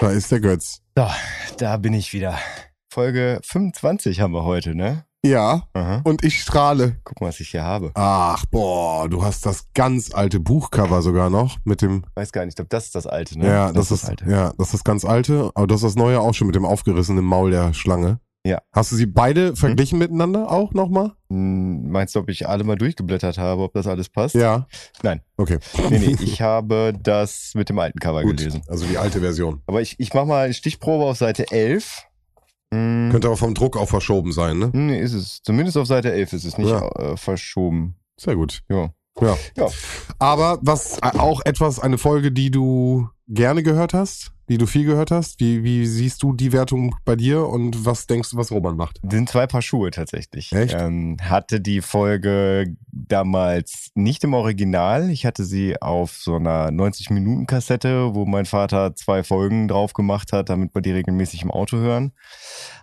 Da ist der Götz. So, da bin ich wieder. Folge 25 haben wir heute, ne? Ja, Aha. und ich strahle. Guck mal, was ich hier habe. Ach, boah, du hast das ganz alte Buchcover sogar noch mit dem. Weiß gar nicht, ich glaube, das ist das alte, ne? Ja, das, ist, alte. ja, das ist das ganz alte, aber das ist das neue auch schon mit dem aufgerissenen Maul der Schlange. Ja. Hast du sie beide verglichen miteinander auch nochmal? Hm, Meinst du, ob ich alle mal durchgeblättert habe, ob das alles passt? Ja. Nein. Okay. Nee, nee, ich habe das mit dem alten Cover Gut. gelesen. Also die alte Version. Aber ich, ich mache mal eine Stichprobe auf Seite 11. Hm, Könnte aber vom Druck auch verschoben sein, ne? Nee, ist es. Zumindest auf Seite 11 ist es nicht Ja. äh, verschoben. Sehr gut. Ja. Ja. Ja. Aber was äh, auch etwas, eine Folge, die du gerne gehört hast, die du viel gehört hast. Wie, wie siehst du die Wertung bei dir und was denkst du, was Roman macht? sind zwei Paar Schuhe tatsächlich. Echt? Ähm, hatte die Folge damals nicht im Original. Ich hatte sie auf so einer 90-Minuten-Kassette, wo mein Vater zwei Folgen drauf gemacht hat, damit wir die regelmäßig im Auto hören.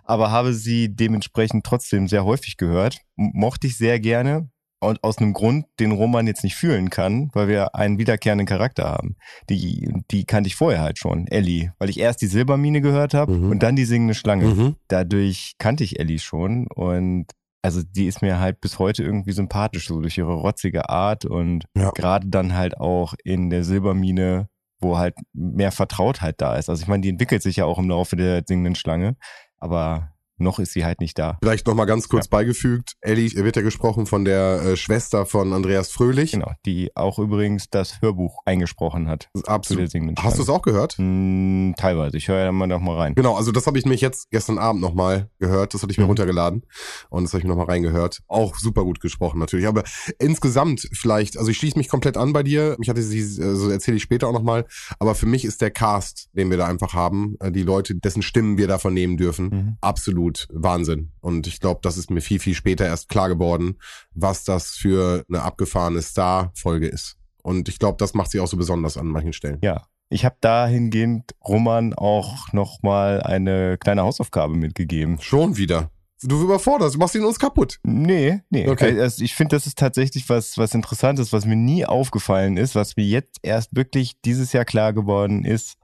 Aber habe sie dementsprechend trotzdem sehr häufig gehört. Mochte ich sehr gerne. Und aus einem Grund, den Roman jetzt nicht fühlen kann, weil wir einen wiederkehrenden Charakter haben. Die, die kannte ich vorher halt schon, Ellie. Weil ich erst die Silbermine gehört habe Mhm. und dann die singende Schlange Mhm. dadurch kannte ich Ellie schon und also die ist mir halt bis heute irgendwie sympathisch, so durch ihre rotzige Art und Ja. gerade dann halt auch in der Silbermine, wo halt mehr Vertrautheit da ist. Also ich meine, die entwickelt sich ja auch im Laufe der singenden Schlange, aber noch ist sie halt nicht da. Vielleicht nochmal ganz kurz beigefügt. Ellie wird ja gesprochen von der äh, Schwester von Andreas Fröhlich. Genau, die auch übrigens das Hörbuch eingesprochen hat Absolut. Hast du es auch gehört? Hm, teilweise, ich höre ja mal noch mal rein. Genau, also das habe ich mich jetzt gestern Abend nochmal gehört. Das hatte ich mir Mhm. runtergeladen und das habe ich mir nochmal reingehört. Auch super gut gesprochen natürlich. Aber insgesamt vielleicht, also ich schließe mich komplett an bei dir. Ich hatte sie, also erzähle ich später auch nochmal. Aber für mich ist der Cast, den wir da einfach haben, äh, die Leute, dessen Stimmen wir da vernehmen dürfen, Mhm. absolut Wahnsinn. Und ich glaube, das ist mir viel, viel später erst klar geworden, was das für eine abgefahrene Star-Folge ist. Und ich glaube, das macht sie auch so besonders an manchen Stellen. Ja, ich habe dahingehend Roman auch noch mal eine kleine Hausaufgabe mitgegeben. Schon wieder. Du überforderst, du machst ihn uns kaputt. Nee, nee. Okay. Also ich finde, das ist tatsächlich was, was Interessantes, was mir nie aufgefallen ist, was mir jetzt erst wirklich dieses Jahr klar geworden ist.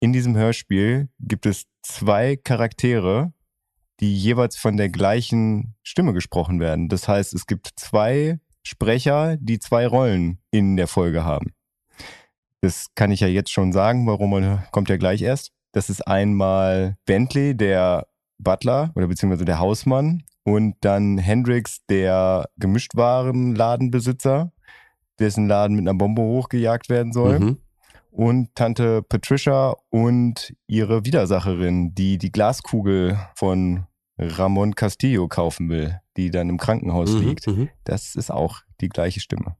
In diesem Hörspiel gibt es zwei Charaktere, die jeweils von der gleichen Stimme gesprochen werden. Das heißt, es gibt zwei Sprecher, die zwei Rollen in der Folge haben. Das kann ich ja jetzt schon sagen, warum kommt ja gleich erst. Das ist einmal Bentley, der Butler oder beziehungsweise der Hausmann und dann Hendrix, der Gemischtwarenladenbesitzer, dessen Laden mit einer Bombe hochgejagt werden soll Mhm. und Tante Patricia und ihre Widersacherin, die die Glaskugel von Ramon Castillo kaufen will, die dann im Krankenhaus Mhm, liegt. mhm. Das ist auch die gleiche Stimme.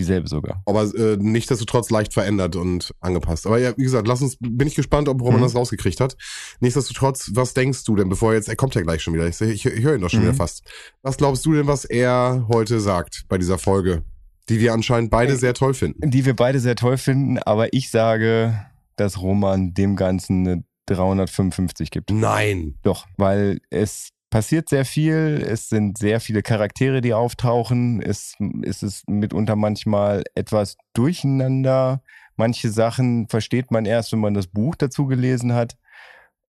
Dieselbe sogar. Aber äh, nichtsdestotrotz leicht verändert und angepasst. Aber ja, wie gesagt, lass uns, bin ich gespannt, ob Roman Mhm. das rausgekriegt hat. Nichtsdestotrotz, was denkst du denn, bevor er jetzt, er kommt ja gleich schon wieder, ich, ich, ich höre ihn doch schon Mhm. wieder fast. Was glaubst du denn, was er heute sagt bei dieser Folge, die wir anscheinend beide Äh, sehr toll finden? Die wir beide sehr toll finden, aber ich sage, dass Roman dem Ganzen eine 355 gibt. Nein. Doch, weil es passiert sehr viel, es sind sehr viele Charaktere, die auftauchen, es, es ist mitunter manchmal etwas durcheinander. Manche Sachen versteht man erst, wenn man das Buch dazu gelesen hat.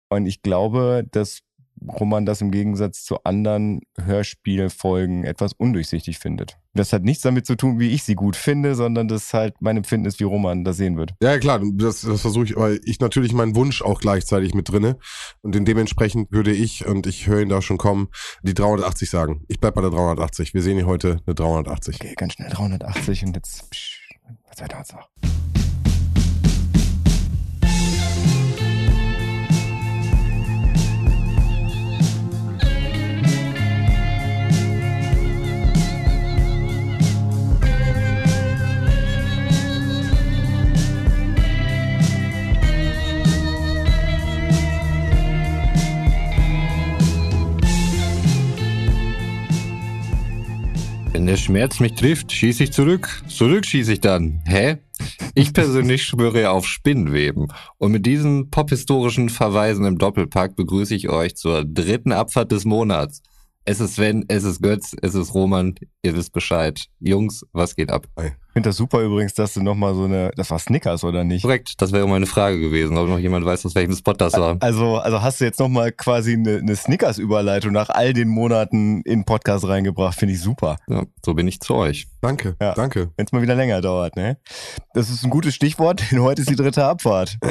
Und ich glaube, dass Roman das im Gegensatz zu anderen Hörspielfolgen etwas undurchsichtig findet. Das hat nichts damit zu tun, wie ich sie gut finde, sondern das halt mein Empfinden ist, wie Roman das sehen wird. Ja, klar, das, das versuche ich, aber ich natürlich meinen Wunsch auch gleichzeitig mit drinne. Und dementsprechend würde ich, und ich höre ihn da schon kommen, die 380 sagen. Ich bleib bei der 380. Wir sehen hier heute eine 380. Okay, ganz schnell 380 und jetzt, psch, was weiter uns noch? Wenn der Schmerz mich trifft, schieße ich zurück. Zurück schieße ich dann. Hä? Ich persönlich schwöre auf Spinnenweben. Und mit diesen pophistorischen Verweisen im Doppelpack begrüße ich euch zur dritten Abfahrt des Monats. Es ist Sven, es ist Götz, es ist Roman, ihr wisst Bescheid. Jungs, was geht ab? finde das super übrigens, dass du nochmal so eine, das war Snickers oder nicht? Korrekt, das wäre meine Frage gewesen, ob noch jemand weiß, aus welchem Spot das war. Also, also hast du jetzt nochmal quasi eine, eine Snickers-Überleitung nach all den Monaten in den Podcast reingebracht, finde ich super. Ja, so bin ich zu euch. Danke, Ja. danke. Wenn es mal wieder länger dauert, ne? Das ist ein gutes Stichwort, denn heute ist die dritte Abfahrt.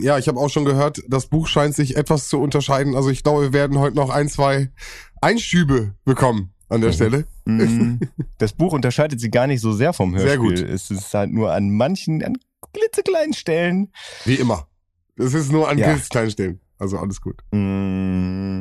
Ja, ich habe auch schon gehört, das Buch scheint sich etwas zu unterscheiden. Also ich glaube, wir werden heute noch ein, zwei Einschübe bekommen an der Stelle. Mm, Das Buch unterscheidet sich gar nicht so sehr vom Hörspiel. Sehr gut. Es ist halt nur an manchen, an klitzekleinen Stellen. Wie immer. Es ist nur an Ja. ganz kleinen Stellen. Also alles gut. Mm,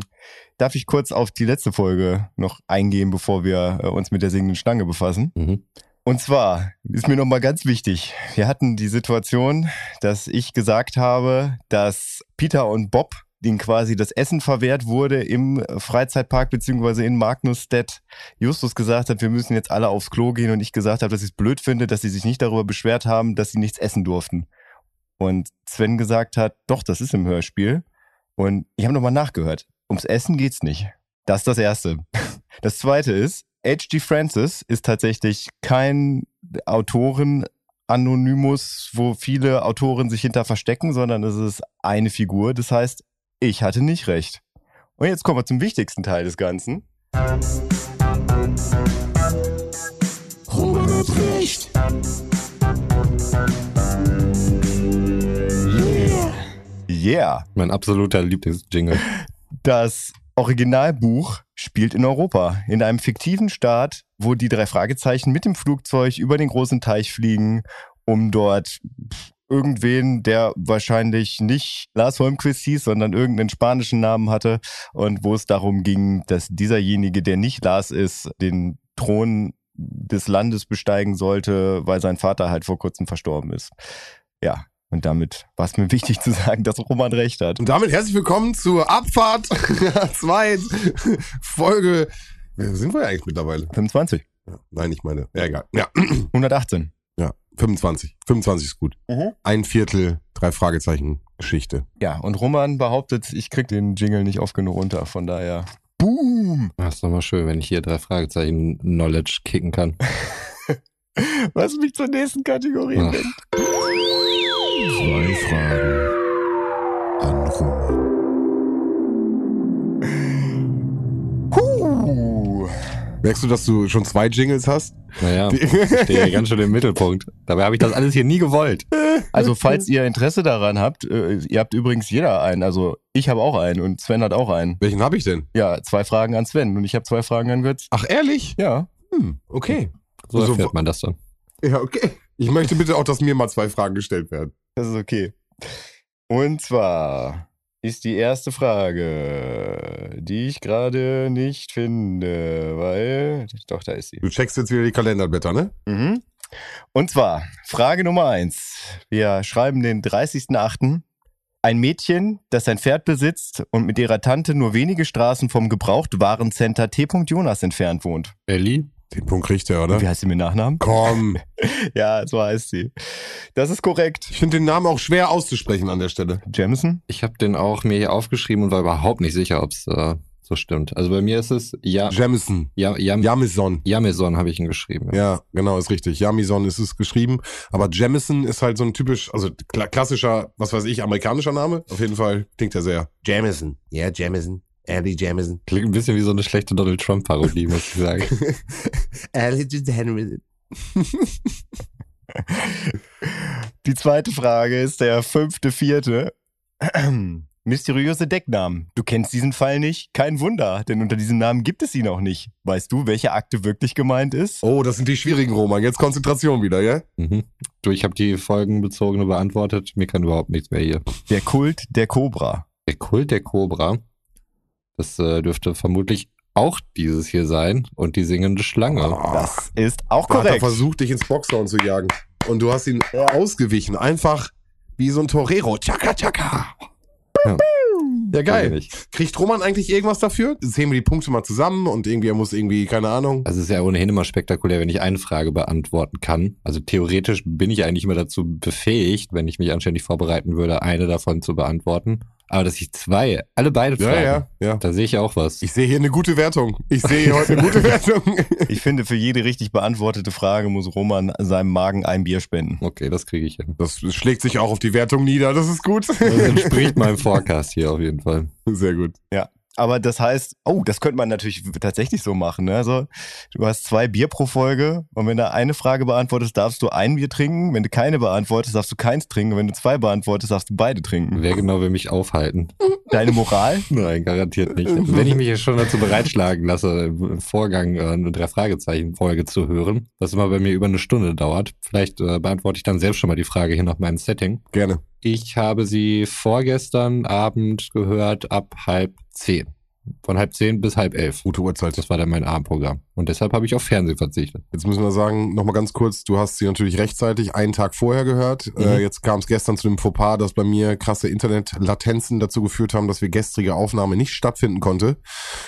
Darf ich kurz auf die letzte Folge noch eingehen, bevor wir äh, uns mit der singenden Schlange befassen? Mhm. Und zwar ist mir nochmal ganz wichtig. Wir hatten die Situation, dass ich gesagt habe, dass Peter und Bob, denen quasi das Essen verwehrt wurde im Freizeitpark beziehungsweise in Magnusstedt, Justus gesagt hat, wir müssen jetzt alle aufs Klo gehen und ich gesagt habe, dass ich es blöd finde, dass sie sich nicht darüber beschwert haben, dass sie nichts essen durften. Und Sven gesagt hat, doch, das ist im Hörspiel. Und ich habe nochmal nachgehört. Ums Essen geht's nicht. Das ist das Erste. Das Zweite ist, H.G. Francis ist tatsächlich kein Autoren-Anonymus, wo viele Autoren sich hinter verstecken, sondern es ist eine Figur. Das heißt, ich hatte nicht recht. Und jetzt kommen wir zum wichtigsten Teil des Ganzen. Roman hat recht. Yeah. Yeah! Mein absoluter Lieblingsjingle. Das Originalbuch spielt in Europa, in einem fiktiven Staat, wo die drei Fragezeichen mit dem Flugzeug über den großen Teich fliegen, um dort irgendwen, der wahrscheinlich nicht Lars Holmquist hieß, sondern irgendeinen spanischen Namen hatte und wo es darum ging, dass dieserjenige, der nicht Lars ist, den Thron des Landes besteigen sollte, weil sein Vater halt vor kurzem verstorben ist. Ja, und damit war es mir wichtig zu sagen, dass Roman recht hat. Und damit herzlich willkommen zur Abfahrt 2 Folge. Sind wir eigentlich mittlerweile? 25. Ja, nein, ich meine. Ja, egal. Ja, 118. ja 25. 25 ist gut. Mhm. Ein Viertel, drei Fragezeichen Geschichte. Ja, und Roman behauptet, ich krieg den Jingle nicht oft genug runter, von daher. Boom! Das ist doch mal schön, wenn ich hier drei Fragezeichen Knowledge kicken kann. Was mich zur nächsten Kategorie Ach. bringt. Zwei Fragen an Roman. Merkst du, dass du schon zwei Jingles hast? Naja, ich stehe ganz schön im Mittelpunkt. Dabei habe ich das alles hier nie gewollt. Also, falls ihr Interesse daran habt, äh, ihr habt übrigens jeder einen. Also, ich habe auch einen und Sven hat auch einen. Welchen habe ich denn? Ja, zwei Fragen an Sven und ich habe zwei Fragen an Götz. Ach, ehrlich? Ja. Hm, okay. So Also, erfährt man das dann. Ja, okay. Ich möchte bitte auch, dass mir mal zwei Fragen gestellt werden. Das ist okay. Und zwar ist die erste Frage, die ich gerade nicht finde, weil. Doch, da ist sie. Du checkst jetzt wieder die Kalenderblätter, ne? Mhm. Und zwar Frage Nummer eins. Wir schreiben den 30.08. Ein Mädchen, das ein Pferd besitzt und mit ihrer Tante nur wenige Straßen vom Gebrauchtwarencenter T. Jonas entfernt wohnt. Ellie? Den Punkt kriegt er, oder? Wie heißt sie mit Nachnamen? Komm. Ja, so heißt sie. Das ist korrekt. Ich finde den Namen auch schwer auszusprechen an der Stelle. Jamison? Ich habe den auch mir hier aufgeschrieben und war überhaupt nicht sicher, ob es äh, so stimmt. Also bei mir ist es ja, Jamison. ja, ja, Jamison. Jameson habe ich ihn geschrieben. Ja, genau, ist richtig. Jamison ist es geschrieben. Aber Jamison ist halt so ein typisch, also kla klassischer, was weiß ich, amerikanischer Name. Auf jeden Fall klingt er sehr. Jamison. Ja, Jamison. Ellie Jamison. Klingt ein bisschen wie so eine schlechte Donald Trump-Parodie, muss ich sagen. Ellie Jamison. Die zweite Frage ist der fünfte, vierte. Mysteriöse Decknamen. Du kennst diesen Fall nicht? Kein Wunder, denn unter diesem Namen gibt es ihn auch nicht. Weißt du, welche Akte wirklich gemeint ist? Oh, das sind die schwierigen Roman. Jetzt Konzentration wieder, ja? Mhm. Du, ich habe die folgenbezogene beantwortet. Mir kann überhaupt nichts mehr hier. Der Kult der Cobra. Der Kult der Cobra. Das äh, dürfte vermutlich auch dieses hier sein. Und die singende Schlange. Das ist auch Da hat er korrekt. versucht, dich ins Boxhorn zu jagen. Und du hast ihn ausgewichen. Einfach wie so ein Torero. Chaka, chaka. Ja. Ja, geil. Kriegt Roman eigentlich irgendwas dafür? Zählen wir die Punkte mal zusammen und irgendwie, er muss irgendwie, keine Ahnung. Also es ist ja ohnehin immer spektakulär, wenn ich eine Frage beantworten kann. Also theoretisch bin ich eigentlich immer dazu befähigt, wenn ich mich anständig vorbereiten würde, eine davon zu beantworten. Aber dass ich zwei, alle beide Ja, fragen, ja, ja. da sehe ich auch was. Ich sehe hier eine gute Wertung. Ich sehe hier heute eine gute Wertung. Ich finde, für jede richtig beantwortete Frage muss Roman seinem Magen ein Bier spenden. Okay, das kriege ich hin. Das schlägt sich auch auf die Wertung nieder. Das ist gut. Das entspricht meinem Forecast hier auf jeden Fall. Sehr gut. Aber das heißt, oh, das könnte man natürlich tatsächlich so machen. Ne? Also du hast zwei Bier pro Folge und wenn du eine Frage beantwortest, darfst du ein Bier trinken. Wenn du keine beantwortest, darfst du keins trinken. Und wenn du zwei beantwortest, darfst du beide trinken. Wer genau will mich aufhalten? Deine Moral? Nein, garantiert nicht. Wenn ich mich jetzt schon dazu bereitschlagen lasse, im Vorgang äh, eine Drei-Fragezeichen-Folge zu hören, was immer bei mir über eine Stunde dauert, vielleicht äh, beantworte ich dann selbst schon mal die Frage hier nach meinem Setting. Gerne. Ich habe sie vorgestern Abend gehört ab halb zehn. Von halb zehn bis halb elf. Gute Uhrzeit. Das war dann mein Abendprogramm. Und deshalb habe ich auf Fernsehen verzichtet. Jetzt müssen wir sagen, nochmal ganz kurz, du hast sie natürlich rechtzeitig einen Tag vorher gehört. Äh, jetzt kam es gestern zu dem Fauxpas, dass bei mir krasse Internetlatenzen dazu geführt haben, dass wir gestrige Aufnahme nicht stattfinden konnte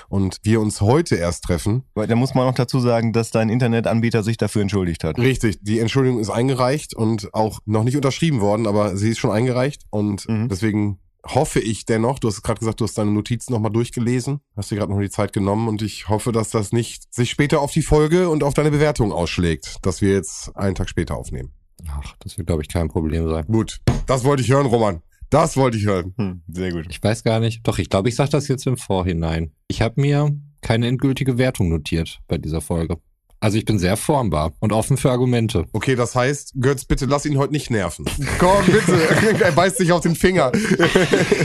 und wir uns heute erst treffen. Weil Da muss man noch dazu sagen, dass dein Internetanbieter sich dafür entschuldigt hat. Richtig, die Entschuldigung ist eingereicht und auch noch nicht unterschrieben worden, aber sie ist schon eingereicht und Mhm. deswegen hoffe ich dennoch, du hast gerade gesagt, du hast deine Notizen nochmal durchgelesen, hast dir gerade noch die Zeit genommen und ich hoffe, dass das nicht sich später auf die Folge und auf deine Bewertung ausschlägt, dass wir jetzt einen Tag später aufnehmen. Ach, das wird, glaube ich, kein Problem sein. Gut, das wollte ich hören, Roman. Das wollte ich hören. Hm, sehr gut. Ich weiß gar nicht. Doch, ich glaube, ich sage das jetzt im Vorhinein. Ich habe mir keine endgültige Wertung notiert bei dieser Folge. Also ich bin sehr formbar und offen für Argumente. Okay, das heißt, Götz, bitte lass ihn heute nicht nerven. Komm, bitte. er beißt sich auf den Finger.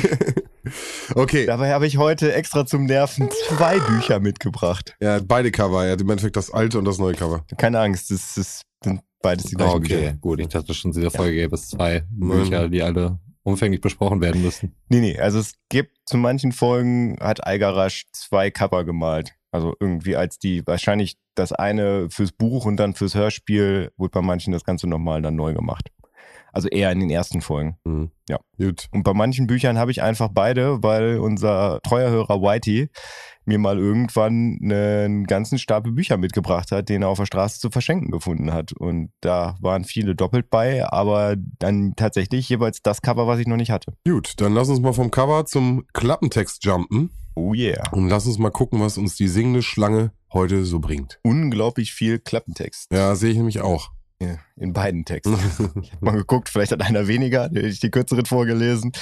okay. Dabei habe ich heute extra zum Nerven zwei Bücher mitgebracht. Ja, beide Cover. Er hat im Endeffekt das alte und das neue Cover. Keine Angst, das ist, sind beides die gleichen Bücher. Okay, gut. Ich dachte schon, in dieser Folge gäbe es zwei Bücher, die alle umfänglich besprochen werden müssen. Nee, nee, also es gibt zu manchen Folgen hat Algarasch zwei Cover gemalt. Also irgendwie als die, wahrscheinlich das eine fürs Buch und dann fürs Hörspiel wurde bei manchen das Ganze nochmal dann neu gemacht. Also eher in den ersten Folgen. Mhm. Ja. Gut. Und bei manchen Büchern habe ich einfach beide, weil unser treuer Hörer Whitey mir mal irgendwann einen ganzen Stapel Bücher mitgebracht hat, den er auf der Straße zu verschenken gefunden hat. Und da waren viele doppelt bei, aber dann tatsächlich jeweils das Cover, was ich noch nicht hatte. Gut, dann lass uns mal vom Cover zum Klappentext jumpen Oh yeah. und lass uns mal gucken, was uns die singende Schlange heute so bringt. Unglaublich viel Klappentext. Ja, sehe ich nämlich auch. Ja, in beiden Texten. Ich habe mal geguckt, vielleicht hat einer weniger, dann hätte ich die kürzeren vorgelesen.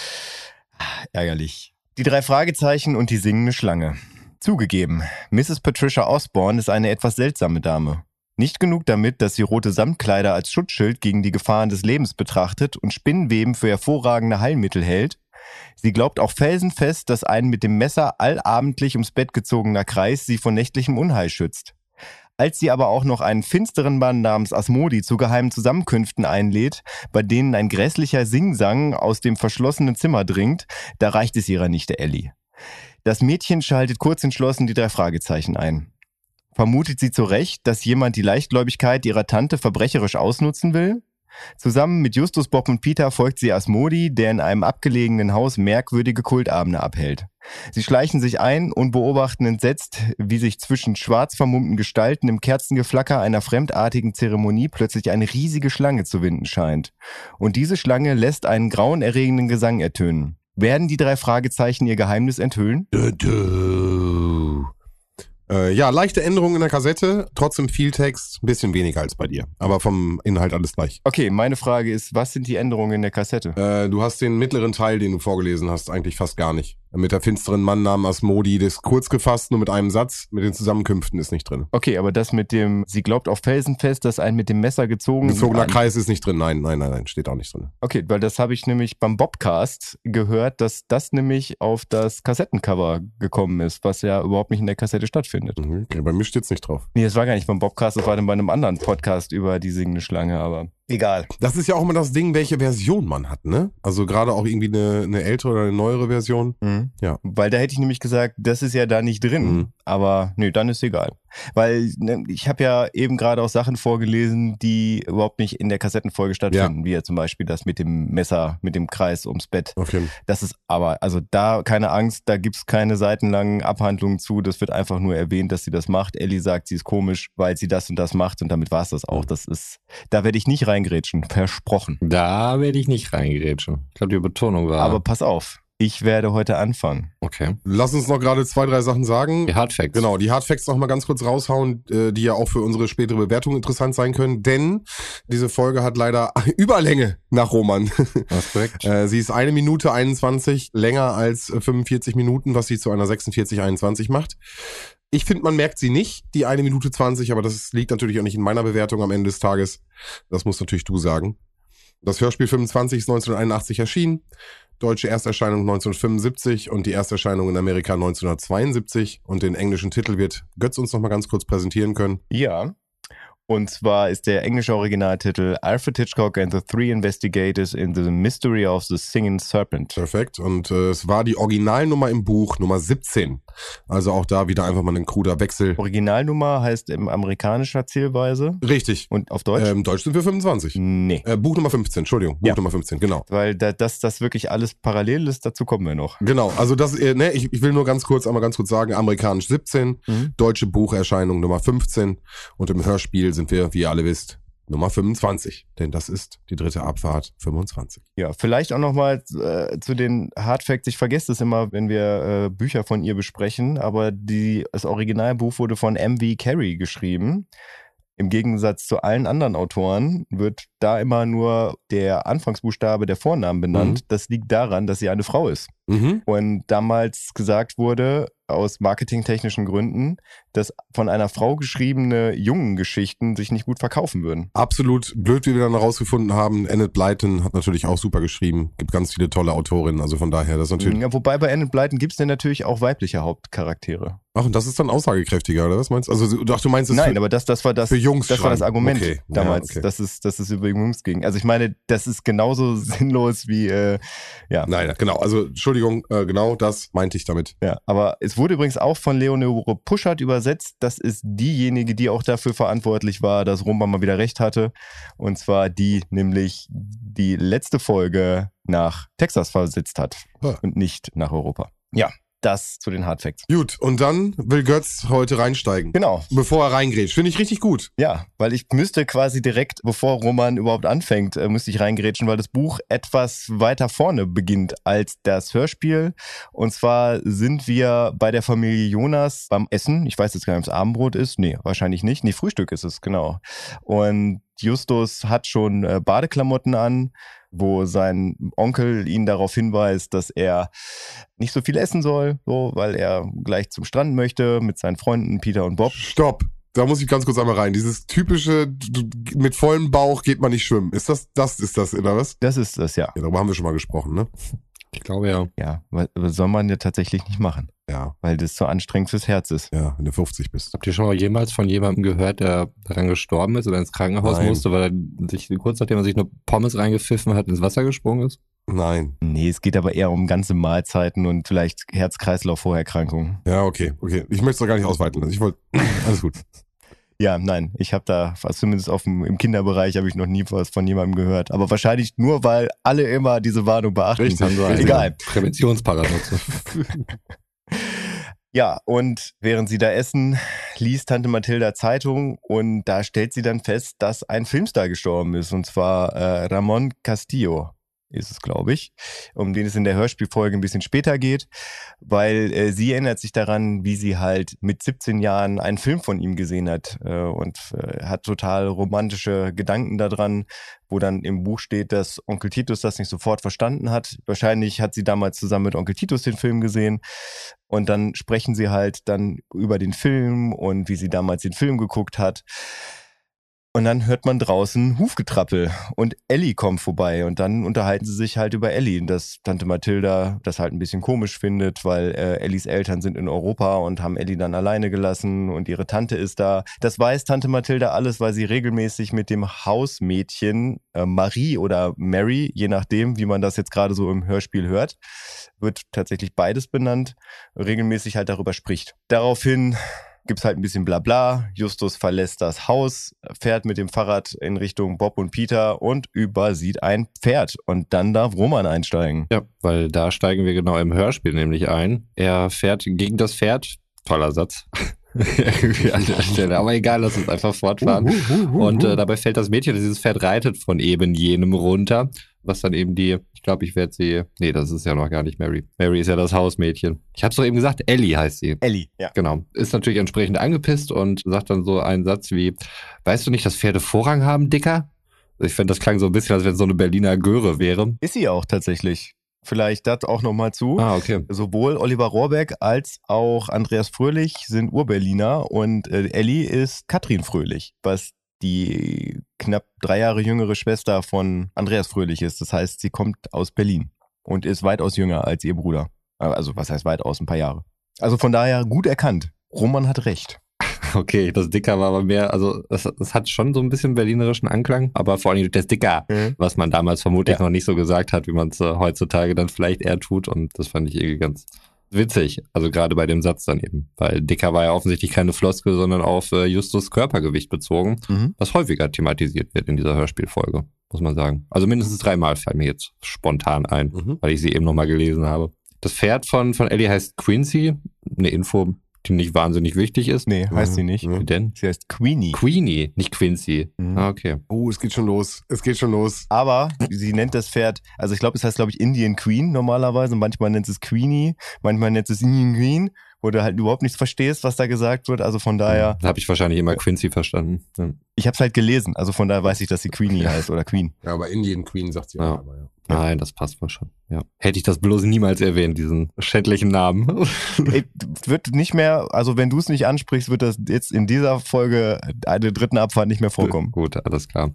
Ärgerlich. Die drei Fragezeichen und die singende Schlange. Zugegeben, Mrs. Patricia Osborne ist eine etwas seltsame Dame. Nicht genug damit, dass sie rote Samtkleider als Schutzschild gegen die Gefahren des Lebens betrachtet und Spinnenweben für hervorragende Heilmittel hält. Sie glaubt auch felsenfest, dass ein mit dem Messer allabendlich ums Bett gezogener Kreis sie vor nächtlichem Unheil schützt. Als sie aber auch noch einen finsteren Mann namens Asmodi zu geheimen Zusammenkünften einlädt, bei denen ein grässlicher Singsang aus dem verschlossenen Zimmer dringt, da reicht es ihrer Nichte Ellie. Das Mädchen schaltet kurz entschlossen die drei Fragezeichen ein. Vermutet sie zu Recht, dass jemand die Leichtgläubigkeit ihrer Tante verbrecherisch ausnutzen will? Zusammen mit Justus, Bob und Peter folgt sie Asmodi, der in einem abgelegenen Haus merkwürdige Kultabende abhält. Sie schleichen sich ein und beobachten entsetzt, wie sich zwischen schwarz vermummten Gestalten im Kerzengeflacker einer fremdartigen Zeremonie plötzlich eine riesige Schlange zu winden scheint. Und diese Schlange lässt einen grauenerregenden Gesang ertönen. Werden die drei Fragezeichen ihr Geheimnis enthüllen? Du, du. Äh, ja, leichte Änderungen in der Kassette, trotzdem viel Text, ein bisschen weniger als bei dir. Aber vom Inhalt alles gleich. Okay, meine Frage ist, was sind die Änderungen in der Kassette? Äh, du hast den mittleren Teil, den du vorgelesen hast, eigentlich fast gar nicht. Mit der finsteren Mann namens Asmodi, das ist kurz gefasst, nur mit einem Satz. Mit den Zusammenkünften ist nicht drin. Okay, aber das mit dem, sie glaubt auf Felsenfest, dass ein mit dem Messer gezogen Gezogener Kreis ist nicht drin. Nein, nein, nein, nein, steht auch nicht drin. Okay, weil das habe ich nämlich beim Bobcast gehört, dass das nämlich auf das Kassettencover gekommen ist, was ja überhaupt nicht in der Kassette stattfindet. Mhm, Okay, bei mir steht's nicht drauf. Nee, das war gar nicht beim Bobcast, das war dann bei einem anderen Podcast über die singende Schlange, aber egal. Das ist ja auch immer das Ding, welche Version man hat, ne? Also gerade auch irgendwie eine, eine ältere oder eine neuere Version. Ja. Weil da hätte ich nämlich gesagt, das ist ja da nicht drin. Mhm. Aber nee, dann ist egal. Weil ne, ich habe ja eben gerade auch Sachen vorgelesen, die überhaupt nicht in der Kassettenfolge stattfinden, wie ja zum Beispiel das mit dem Messer, mit dem Kreis ums Bett. Jeden Das ist aber, also da keine Angst, da gibt's keine seitenlangen Abhandlungen zu. Das wird einfach nur erwähnt, dass sie das macht. Ellie sagt, sie ist komisch, weil sie das und das macht und damit war's das auch. Das ist, da werde ich nicht reingrätschen, versprochen. Da werde ich nicht reingerätschen. Ich glaube, die Betonung war. Aber pass auf. Ich werde heute anfangen. Okay. Lass uns noch gerade zwei, drei Sachen sagen. Die Hard Facts. Genau, die Hardfacts noch mal ganz kurz raushauen, äh, die ja auch für unsere spätere Bewertung interessant sein können, denn diese Folge hat leider Überlänge nach Roman. Das ist korrekt. Äh, sie ist eine Minute 21 länger als äh, 45 Minuten, was sie zu einer 46, 21 macht. Ich finde, man merkt sie nicht, die eine Minute 20, aber das liegt natürlich auch nicht in meiner Bewertung am Ende des Tages. Das musst natürlich du sagen. Das Hörspiel 25 ist 1981 erschienen. Deutsche Ersterscheinung 1975 und die Ersterscheinung in Amerika 1972. Und den englischen Titel wird Götz uns noch mal ganz kurz präsentieren können. Ja. Und zwar ist der englische Originaltitel Alfred Hitchcock and the Three Investigators in the Mystery of the Singing Serpent. Perfekt. Und äh, es war die Originalnummer im Buch, Nummer 17. Also auch da wieder einfach mal ein kruder Wechsel. Originalnummer heißt im amerikanischer Zählweise Richtig. und auf Deutsch? Ähm, Deutsch sind wir 25. nee. Äh, Buch Nummer 15, Entschuldigung. Buch Ja. Nummer 15, genau. Weil da, das, das wirklich alles parallel ist, dazu kommen wir noch. Genau, also das, äh, ne, ich, ich will nur ganz kurz, einmal ganz kurz sagen, amerikanisch 17, Mhm. deutsche Bucherscheinung Nummer 15 und im Hörspiel sind wir, wie ihr alle wisst, Nummer 25. Denn das ist die dritte Abfahrt 25. Ja, vielleicht auch nochmal äh, zu den Hardfacts. Ich vergesse es immer, wenn wir äh, Bücher von ihr besprechen, aber die, das Originalbuch wurde von M.V. Carey geschrieben. Im Gegensatz zu allen anderen Autoren wird da immer nur der Anfangsbuchstabe der Vornamen benannt. Das liegt daran, dass sie eine Frau ist. Mhm. Und damals gesagt wurde, aus marketingtechnischen Gründen, dass von einer Frau geschriebene Jungengeschichten sich nicht gut verkaufen würden. Absolut blöd, wie wir dann herausgefunden haben. Enid Blyton hat natürlich auch super geschrieben. Gibt ganz viele tolle Autorinnen. Also von daher, das natürlich. Ja, wobei bei Enid Blyton gibt es denn natürlich auch weibliche Hauptcharaktere. Ach, und das ist dann aussagekräftiger, oder was meinst du? Also, ach, du meinst es Nein, für, aber das, das war das, für Jungs das war das. Argument Okay. Ja, damals, okay. dass, es, dass es über Jungs ging. Also ich meine, das ist genauso sinnlos wie, äh, ja. Nein, genau. Also, Entschuldigung, äh, genau das meinte ich damit. Ja, aber es wurde übrigens auch von Leonore Puschert übersetzt. Das ist diejenige, die auch dafür verantwortlich war, dass Roman mal wieder recht hatte. Und zwar die nämlich die letzte Folge nach Texas versetzt hat und nicht nach Europa. Ja, das zu den Hard Facts. Gut, und dann will Götz heute reinsteigen. Genau. Bevor er reingrätscht. Finde ich richtig gut. Ja, weil ich müsste quasi direkt, bevor Roman überhaupt anfängt, äh, müsste ich reingrätschen, weil das Buch etwas weiter vorne beginnt als das Hörspiel. Und zwar sind wir bei der Familie Jonas beim Essen. Ich weiß jetzt gar nicht, ob es Abendbrot ist. Nee, wahrscheinlich nicht. Nee, Frühstück ist es, genau. Und Justus hat schon äh, Badeklamotten an, wo sein Onkel ihn darauf hinweist, dass er nicht so viel essen soll, so, weil er gleich zum Strand möchte mit seinen Freunden Peter und Bob. Stopp. Da muss ich ganz kurz einmal rein. Dieses typische, mit vollem Bauch geht man nicht schwimmen. Ist das, das ist das, oder was? Das ist das, ja. Ja, darüber haben wir schon mal gesprochen, ne? Ich glaube ja. Ja, weil- soll man ja tatsächlich nicht machen, Ja, weil das so anstrengend fürs Herz ist. ja, wenn du 50 bist. Habt ihr schon mal jemals von jemandem gehört, der daran gestorben ist oder ins Krankenhaus Nein. musste, weil er sich kurz nachdem er sich nur Pommes reingepfiffen hat, ins Wasser gesprungen ist? Nein. Nee, es geht aber eher um ganze Mahlzeiten und vielleicht Herz-Kreislauf-Vorerkrankungen. Ja, okay, okay. Ich möchte es doch gar nicht ausweiten lassen. Ich wollte, alles gut. Ja, nein, ich habe da, also zumindest auf dem, im Kinderbereich habe ich noch nie was von jemandem gehört. Aber wahrscheinlich nur, weil alle immer diese Warnung beachten. Richtig, Kann sein. Egal. Präventionsparadoxe. Ja, und während sie da essen, liest Tante Mathilda Zeitung und da stellt sie dann fest, dass ein Filmstar gestorben ist. Und zwar äh, Ramon Castillo ist es, glaube ich, um den es in der Hörspielfolge ein bisschen später geht, weil äh, sie erinnert sich daran, wie sie halt mit 17 Jahren einen Film von ihm gesehen hat äh, und äh, hat total romantische Gedanken daran, wo dann im Buch steht, dass Onkel Titus das nicht sofort verstanden hat. Wahrscheinlich hat sie damals zusammen mit Onkel Titus den Film gesehen und dann sprechen sie halt dann über den Film und wie sie damals den Film geguckt hat. Und dann hört man draußen Hufgetrappel und Ellie kommt vorbei und dann unterhalten sie sich halt über Ellie, dass Tante Mathilda das halt ein bisschen komisch findet, weil äh, Ellies Eltern sind in Europa und haben Ellie dann alleine gelassen und ihre Tante ist da. Das weiß Tante Mathilda alles, weil sie regelmäßig mit dem Hausmädchen äh, Marie oder Mary, je nachdem, wie man das jetzt gerade so im Hörspiel hört, wird tatsächlich beides benannt, regelmäßig halt darüber spricht. Daraufhin gibt's halt ein bisschen Blabla. Justus verlässt das Haus, fährt mit dem Fahrrad in Richtung Bob und Peter und übersieht ein Pferd. Und dann darf Roman einsteigen. Ja, weil da steigen wir genau im Hörspiel nämlich ein. Er fährt gegen das Pferd, toller Satz, Irgendwie an der Stelle. Aber egal, lass uns einfach fortfahren. Und äh, dabei fällt das Mädchen, das dieses Pferd reitet, von eben jenem runter. Was dann eben die, ich glaube, ich werde sie. Nee, das ist ja noch gar nicht Mary. Mary ist ja das Hausmädchen. Ich hab's doch eben gesagt, Ellie heißt sie. Ellie, ja. Genau. Ist natürlich entsprechend angepisst und sagt dann so einen Satz wie: Weißt du nicht, dass Pferde Vorrang haben, Dicker? Ich finde, das klang so ein bisschen, als wenn es so eine Berliner Göre wäre. Ist sie auch tatsächlich. Vielleicht das auch nochmal zu. Ah, okay. Sowohl Oliver Rohrbeck als auch Andreas Fröhlich sind Urberliner und äh, Ellie ist Katrin Fröhlich, was die knapp drei Jahre jüngere Schwester von Andreas Fröhlich ist. Das heißt, sie kommt aus Berlin und ist weitaus jünger als ihr Bruder. Also was heißt weitaus, ein paar Jahre. Also von daher gut erkannt. Roman hat recht. Okay, das Dicker war aber mehr, also das, das hat schon so ein bisschen berlinerischen Anklang, aber vor allem das Dicker, Mhm. was man damals vermutlich Ja. noch nicht so gesagt hat, wie man es äh, heutzutage dann vielleicht eher tut und das fand ich irgendwie ganz witzig, also gerade bei dem Satz dann eben, weil Dicker war ja offensichtlich keine Floskel, sondern auf äh, Justus Körpergewicht bezogen, Mhm. was häufiger thematisiert wird in dieser Hörspielfolge, muss man sagen. Also mindestens dreimal fallen mir jetzt spontan ein, Mhm. weil ich sie eben nochmal gelesen habe. Das Pferd von, von Ellie heißt Quincy, eine Info, die nicht wahnsinnig wichtig ist. Nee, heißt sie nicht. Wie denn? Sie heißt Queenie. Queenie, nicht Quincy. Mhm. Ah, okay. Oh, es geht schon los. Es geht schon los. Aber sie nennt das Pferd, also ich glaube, es heißt, glaube ich, Indian Queen normalerweise. Manchmal nennt es Queenie, manchmal nennt es Indian Queen, wo du halt überhaupt nichts verstehst, was da gesagt wird. Also von daher, Da habe ich wahrscheinlich immer Quincy verstanden. Ja. ich habe es halt gelesen. Also von daher weiß ich, dass sie Queenie heißt oder Queen. Ja, aber Indian Queen sagt sie Ja. auch einmal, ja. Nein, das passt wohl schon. Ja. Hätte ich das bloß niemals erwähnt, diesen schändlichen Namen. Ey, wird nicht mehr, also wenn du es nicht ansprichst, wird das jetzt in dieser Folge eine dritten Abfahrt nicht mehr vorkommen. Gut, alles klar.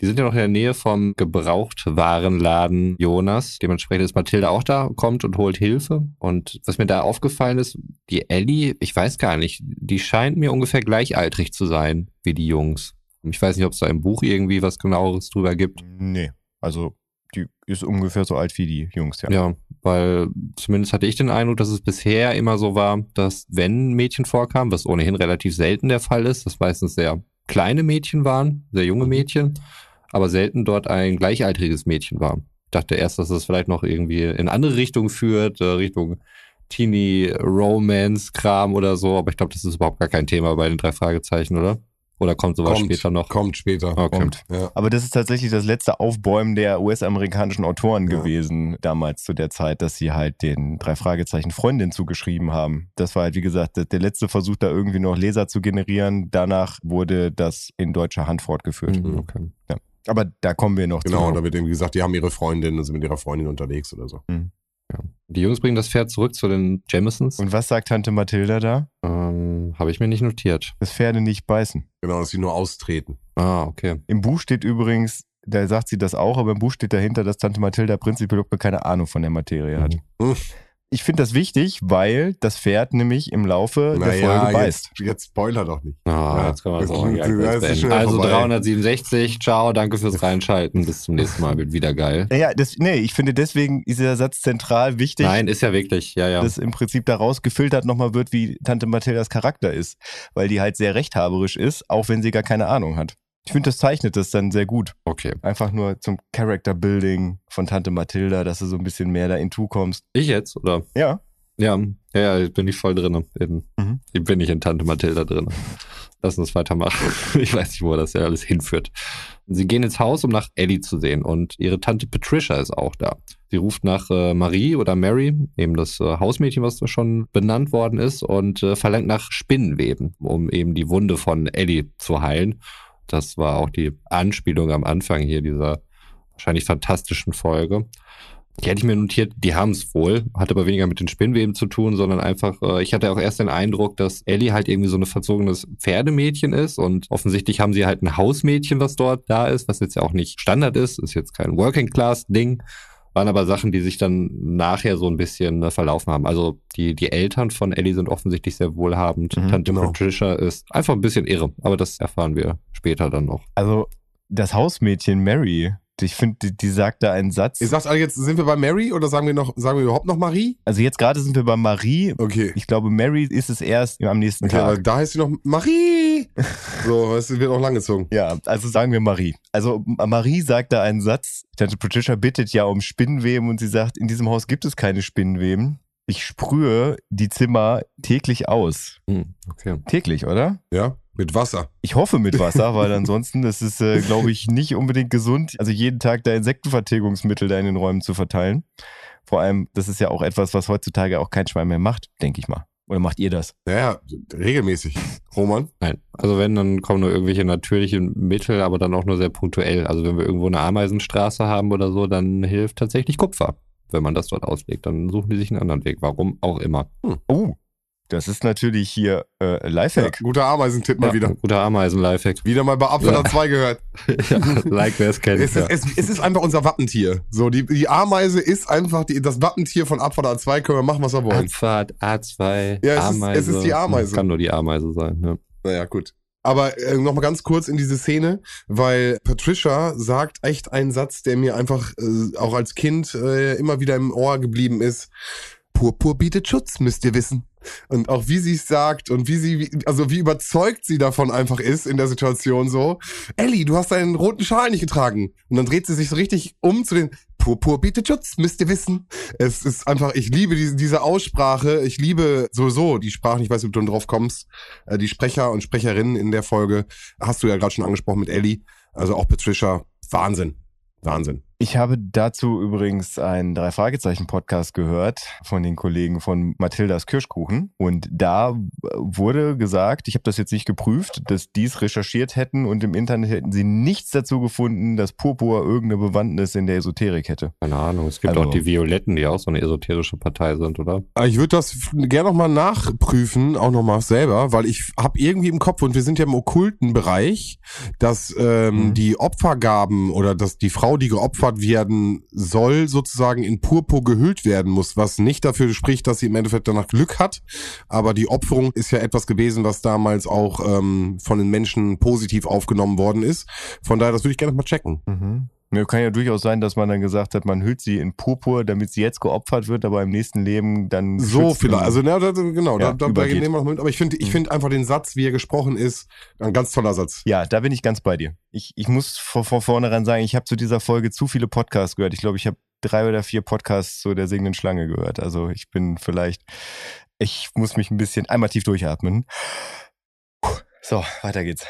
Die sind ja noch in der Nähe vom Gebrauchtwarenladen Jonas. Dementsprechend ist Mathilda auch da, kommt und holt Hilfe. Und was mir da aufgefallen ist, die Ellie, ich weiß gar nicht, die scheint mir ungefähr gleichaltrig zu sein wie die Jungs. Ich weiß nicht, ob es da im Buch irgendwie was genaueres drüber gibt. Nee, also die ist ungefähr so alt wie die Jungs, ja. Ja, weil zumindest hatte ich den Eindruck, dass es bisher immer so war, dass wenn Mädchen vorkamen, was ohnehin relativ selten der Fall ist, das meistens sehr kleine Mädchen waren, sehr junge Mädchen, aber selten dort ein gleichaltriges Mädchen war. Ich dachte erst, dass das vielleicht noch irgendwie in andere Richtungen führt, äh, Richtung Teenie-Romance-Kram oder so, aber ich glaube, das ist überhaupt gar kein Thema bei den drei Fragezeichen, oder? Oder kommt sowas Kommt, später noch? Kommt später. Okay. Kommt. Ja. Aber das ist tatsächlich das letzte Aufbäumen der US-amerikanischen Autoren Ja. gewesen, damals zu der Zeit, dass sie halt den drei Fragezeichen Freundin zugeschrieben haben. Das war halt, wie gesagt, der- letzte Versuch, da irgendwie noch Leser zu generieren. Danach wurde das in deutscher Hand fortgeführt. Mhm, okay. Aber da kommen wir noch Genau, zu. da wird eben gesagt, die haben ihre Freundin und sind mit ihrer Freundin unterwegs oder so. Ja. Die Jungs bringen das Pferd zurück zu den Jamisons. Und was sagt Tante Mathilda da? Ähm, Habe ich mir nicht notiert. Das Pferde nicht beißen. Genau, dass sie nur austreten. Ah, okay. Im Buch steht übrigens, da sagt sie das auch, aber im Buch steht dahinter, dass Tante Mathilda prinzipiell überhaupt keine Ahnung von der Materie hat. Mhm. Ich finde das wichtig, weil das Pferd nämlich im Laufe der Folge beißt. jetzt, jetzt spoiler doch nicht. Ah, Ja, jetzt können wir das auch ist- ja, Also vorbei. 367, ciao, danke fürs Reinschalten. Bis zum nächsten Mal, wird wieder geil. Naja, das, nee, ich finde deswegen ist dieser Satz zentral wichtig, Nein, ist ja wirklich, ja, ja. dass im Prinzip daraus gefiltert nochmal wird, wie Tante Mathildas Charakter ist. Weil die halt sehr rechthaberisch ist, auch wenn sie gar keine Ahnung hat. Ich finde, das zeichnet das dann sehr gut. Okay. Einfach nur zum Character Building von Tante Mathilda, dass du so ein bisschen mehr da into kommst. Ich jetzt, oder? Ja. Ja, ja, ja, bin ich voll drin. In, Mhm. Ich bin nicht in Tante Mathilda drin. Lass uns weitermachen. Ich weiß nicht, wo das ja alles hinführt. Sie gehen ins Haus, um nach Ellie zu sehen und ihre Tante Patricia ist auch da. Sie ruft nach äh, Marie oder Mary, eben das äh, Hausmädchen, was da schon benannt worden ist, und äh, verlangt nach Spinnenweben, um eben die Wunde von Ellie zu heilen. Das war auch die Anspielung am Anfang hier dieser wahrscheinlich fantastischen Folge. Die hätte ich mir notiert, die haben es wohl, hat aber weniger mit den Spinnweben zu tun, sondern einfach, äh, ich hatte auch erst den Eindruck, dass Ellie halt irgendwie so ein verzogenes Pferdemädchen ist und offensichtlich haben sie halt ein Hausmädchen, was dort da ist, was jetzt ja auch nicht Standard ist, ist jetzt kein Working-Class-Ding, waren aber Sachen, die sich dann nachher so ein bisschen äh, verlaufen haben. Also die, die Eltern von Ellie sind offensichtlich sehr wohlhabend. Mhm, Tante genau. Patricia ist einfach ein bisschen irre, aber das erfahren wir später dann noch. Also, das Hausmädchen Mary, ich finde, die, die sagt da einen Satz. Ihr sagt alle jetzt, sind wir bei Mary oder sagen wir noch, sagen wir überhaupt noch Marie? Also jetzt gerade sind wir bei Marie. Okay. Ich glaube, Mary ist es erst am nächsten Okay, aber Tag. da heißt sie noch Marie. So, es wird auch langgezogen. Ja, also sagen wir Marie. Also Marie sagt da einen Satz. Tante Patricia bittet ja um Spinnenweben und sie sagt, in diesem Haus gibt es keine Spinnenweben. Ich sprühe die Zimmer täglich aus. Hm, okay. Täglich, oder? Ja, mit Wasser. Ich hoffe mit Wasser, weil ansonsten das ist, äh, glaube ich, nicht unbedingt gesund, also jeden Tag da Insektenvertilgungsmittel da in den Räumen zu verteilen. Vor allem, das ist ja auch etwas, was heutzutage auch kein Schwein mehr macht, denke ich mal. Oder macht ihr das? Ja, regelmäßig. Roman? Nein. Also wenn, dann kommen nur irgendwelche natürlichen Mittel, aber dann auch nur sehr punktuell. Also wenn wir irgendwo eine Ameisenstraße haben oder so, dann hilft tatsächlich Kupfer. Wenn man das dort auslegt, dann suchen die sich einen anderen Weg. Warum auch immer. Oh, das ist natürlich hier äh, Ja, Lifehack. guter Ameisentipp mal Ja, wieder. Guter Ameisen-Lifehack. Wieder mal bei Ja. 2 gehört. ja, like wer es kennt. Es ja. ist, es, es ist einfach unser Wappentier. So, die, die Ameise ist einfach die, das Wappentier von Abfahrt A2, können wir machen, was wir wollen. Abfahrt, A2, Ja, es ist- Ameise. es ist die Ameise. Kann nur die Ameise sein. Ne? Naja, gut. Aber äh, noch mal ganz kurz in diese Szene, weil Patricia sagt echt einen Satz, der mir einfach äh, auch als Kind äh, immer wieder im Ohr geblieben ist. Purpur bietet Schutz, müsst ihr wissen. Und auch wie sie es sagt und wie sie, also wie überzeugt sie davon einfach ist in der Situation so. Ellie, du hast deinen roten Schal nicht getragen. Und dann dreht sie sich so richtig um zu den Purpur bietet Schutz, müsst ihr wissen. Es ist einfach, ich liebe diese, diese Aussprache. Ich liebe sowieso die Sprachen, ich weiß ob du drauf kommst. Äh, die Sprecher und Sprecherinnen in der Folge hast du ja gerade schon angesprochen mit Ellie. Also auch Patricia. Wahnsinn. Wahnsinn. Ich habe dazu übrigens einen Drei-Fragezeichen-Podcast gehört von den Kollegen von Mathildas Kirschkuchen. Und da wurde gesagt, ich habe das jetzt nicht geprüft, dass die es recherchiert hätten und im Internet hätten sie nichts dazu gefunden, dass Purpur irgendeine Bewandtnis in der Esoterik hätte. Keine Ahnung. Es gibt Also- auch die Violetten, die auch so eine esoterische Partei sind, oder? Äh, Ich würde das gerne nochmal nachprüfen, auch nochmal selber, weil ich habe irgendwie im Kopf, und wir sind ja im okkulten Bereich, dass ähm, Mhm. die Opfergaben oder dass die Frau, die geopfert werden soll, sozusagen in Purpur gehüllt werden muss, was nicht dafür spricht, dass sie im Endeffekt danach Glück hat. Aber die Opferung ist ja etwas gewesen, was damals auch ähm, von den Menschen positiv aufgenommen worden ist. Von daher, das würde ich gerne mal checken. Mhm. Ja, kann ja durchaus sein, dass man dann gesagt hat, man hüllt sie in Purpur, damit sie jetzt geopfert wird, aber im nächsten Leben dann So vielleicht. Also na, da, genau, Ja, da, da, nehmen wir noch mit. Aber ich finde, ich Mhm. finde einfach den Satz, wie er gesprochen ist, ein ganz toller Satz. Ja, da bin ich ganz bei dir. Ich, ich muss vor, vor vornherein sagen, ich habe zu dieser Folge zu viele Podcasts gehört. Ich glaube, ich habe drei oder vier Podcasts zu der singenden Schlange gehört. Also ich bin vielleicht, ich muss mich ein bisschen einmal tief durchatmen. So, weiter geht's.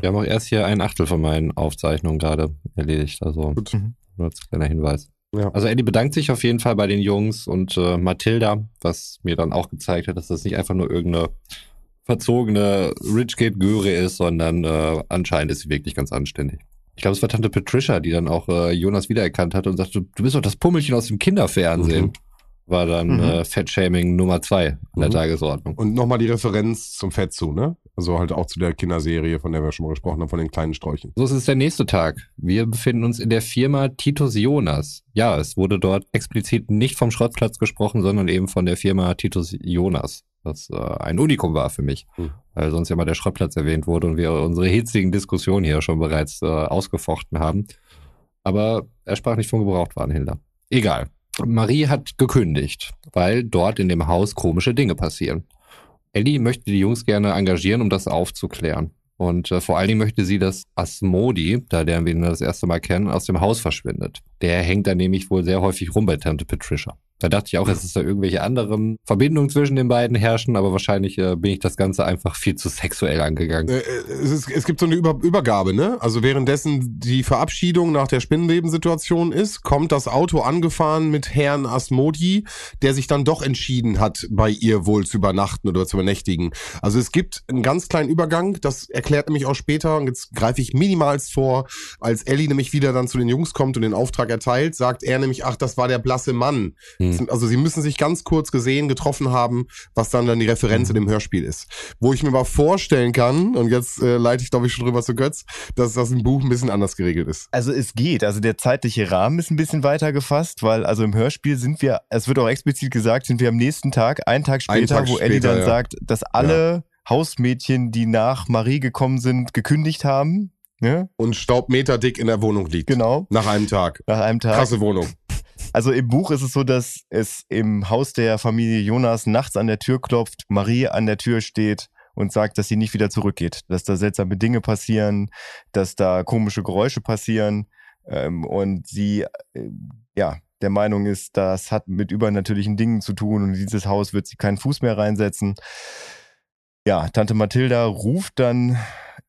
Wir haben auch erst hier ein Achtel von meinen Aufzeichnungen gerade erledigt. Also Gut. Nur als kleiner Hinweis. Ja. Also Eddie bedankt sich auf jeden Fall bei den Jungs und äh, Mathilda, was mir dann auch gezeigt hat, dass das nicht einfach nur irgendeine verzogene Richgate-Göre ist, sondern äh, anscheinend ist sie wirklich ganz anständig. Ich glaube, es war Tante Patricia, die dann auch äh, Jonas wiedererkannt hat und sagte, du bist doch das Pummelchen aus dem Kinderfernsehen. Mhm. War dann Mhm. äh, Fettshaming Nummer zwei an der Mhm. Tagesordnung. Und nochmal die Referenz zum Fetzu, ne? Also halt auch zu der Kinderserie, von der wir schon mal gesprochen haben, von den kleinen Sträuchen. So es ist der nächste Tag. Wir befinden uns in der Firma Titus Jonas. Ja, es wurde dort explizit nicht vom Schrottplatz gesprochen, sondern eben von der Firma Titus Jonas. Was äh, ein Unikum war für mich, Hm. weil sonst ja mal der Schrottplatz erwähnt wurde und wir unsere hitzigen Diskussionen hier schon bereits äh, ausgefochten haben. Aber er sprach nicht von Gebrauchtwarenhändler. Egal. Marie hat gekündigt, weil dort in dem Haus komische Dinge passieren. Ellie möchte die Jungs gerne engagieren, um das aufzuklären. Und äh, vor allen Dingen möchte sie, dass Asmodi, da der wir ihn das erste Mal kennen, aus dem Haus verschwindet. Der hängt da nämlich wohl sehr häufig rum bei Tante Patricia. Da dachte ich auch, es ist da irgendwelche anderen Verbindungen zwischen den beiden herrschen, aber wahrscheinlich äh, bin ich das Ganze einfach viel zu sexuell angegangen. Äh, es, ist, es gibt so eine Über Übergabe, ne? Also währenddessen die Verabschiedung nach der Spinnenlebensituation ist, kommt das Auto angefahren mit Herrn Asmodi, der sich dann doch entschieden hat, bei ihr wohl zu übernachten oder zu übernächtigen. Also es gibt einen ganz kleinen Übergang, das erklärt nämlich auch später, und jetzt greife ich minimalst vor, als Ellie nämlich wieder dann zu den Jungs kommt und den Auftrag erteilt, sagt er nämlich, ach, das war der blasse Mann. Hm. Also sie müssen sich ganz kurz gesehen, getroffen haben, was dann dann die Referenz in dem Hörspiel ist. Wo ich mir mal vorstellen kann, und jetzt äh, leite ich glaube ich schon drüber zu Götz, dass das im Buch ein bisschen anders geregelt ist. Also es geht. Also der zeitliche Rahmen ist ein bisschen weiter gefasst, weil also im Hörspiel sind wir, es wird auch explizit gesagt, sind wir am nächsten Tag, einen Tag später, Einen Tag wo Ellie später, dann ja. sagt, dass alle Hausmädchen, die nach Marie gekommen sind, gekündigt haben. Ja, Und staubmeterdick in der Wohnung liegt. genau. Nach einem Tag. Nach einem Tag. Krasse Wohnung. Also im Buch ist es so, dass es im Haus der Familie Jonas nachts an der Tür klopft, Marie an der Tür steht und sagt, dass sie nicht wieder zurückgeht, dass da seltsame Dinge passieren, dass da komische Geräusche passieren ähm, und sie, äh, ja, der Meinung ist, das hat mit übernatürlichen Dingen zu tun und in dieses Haus wird sie keinen Fuß mehr reinsetzen. Ja, Tante Mathilda ruft dann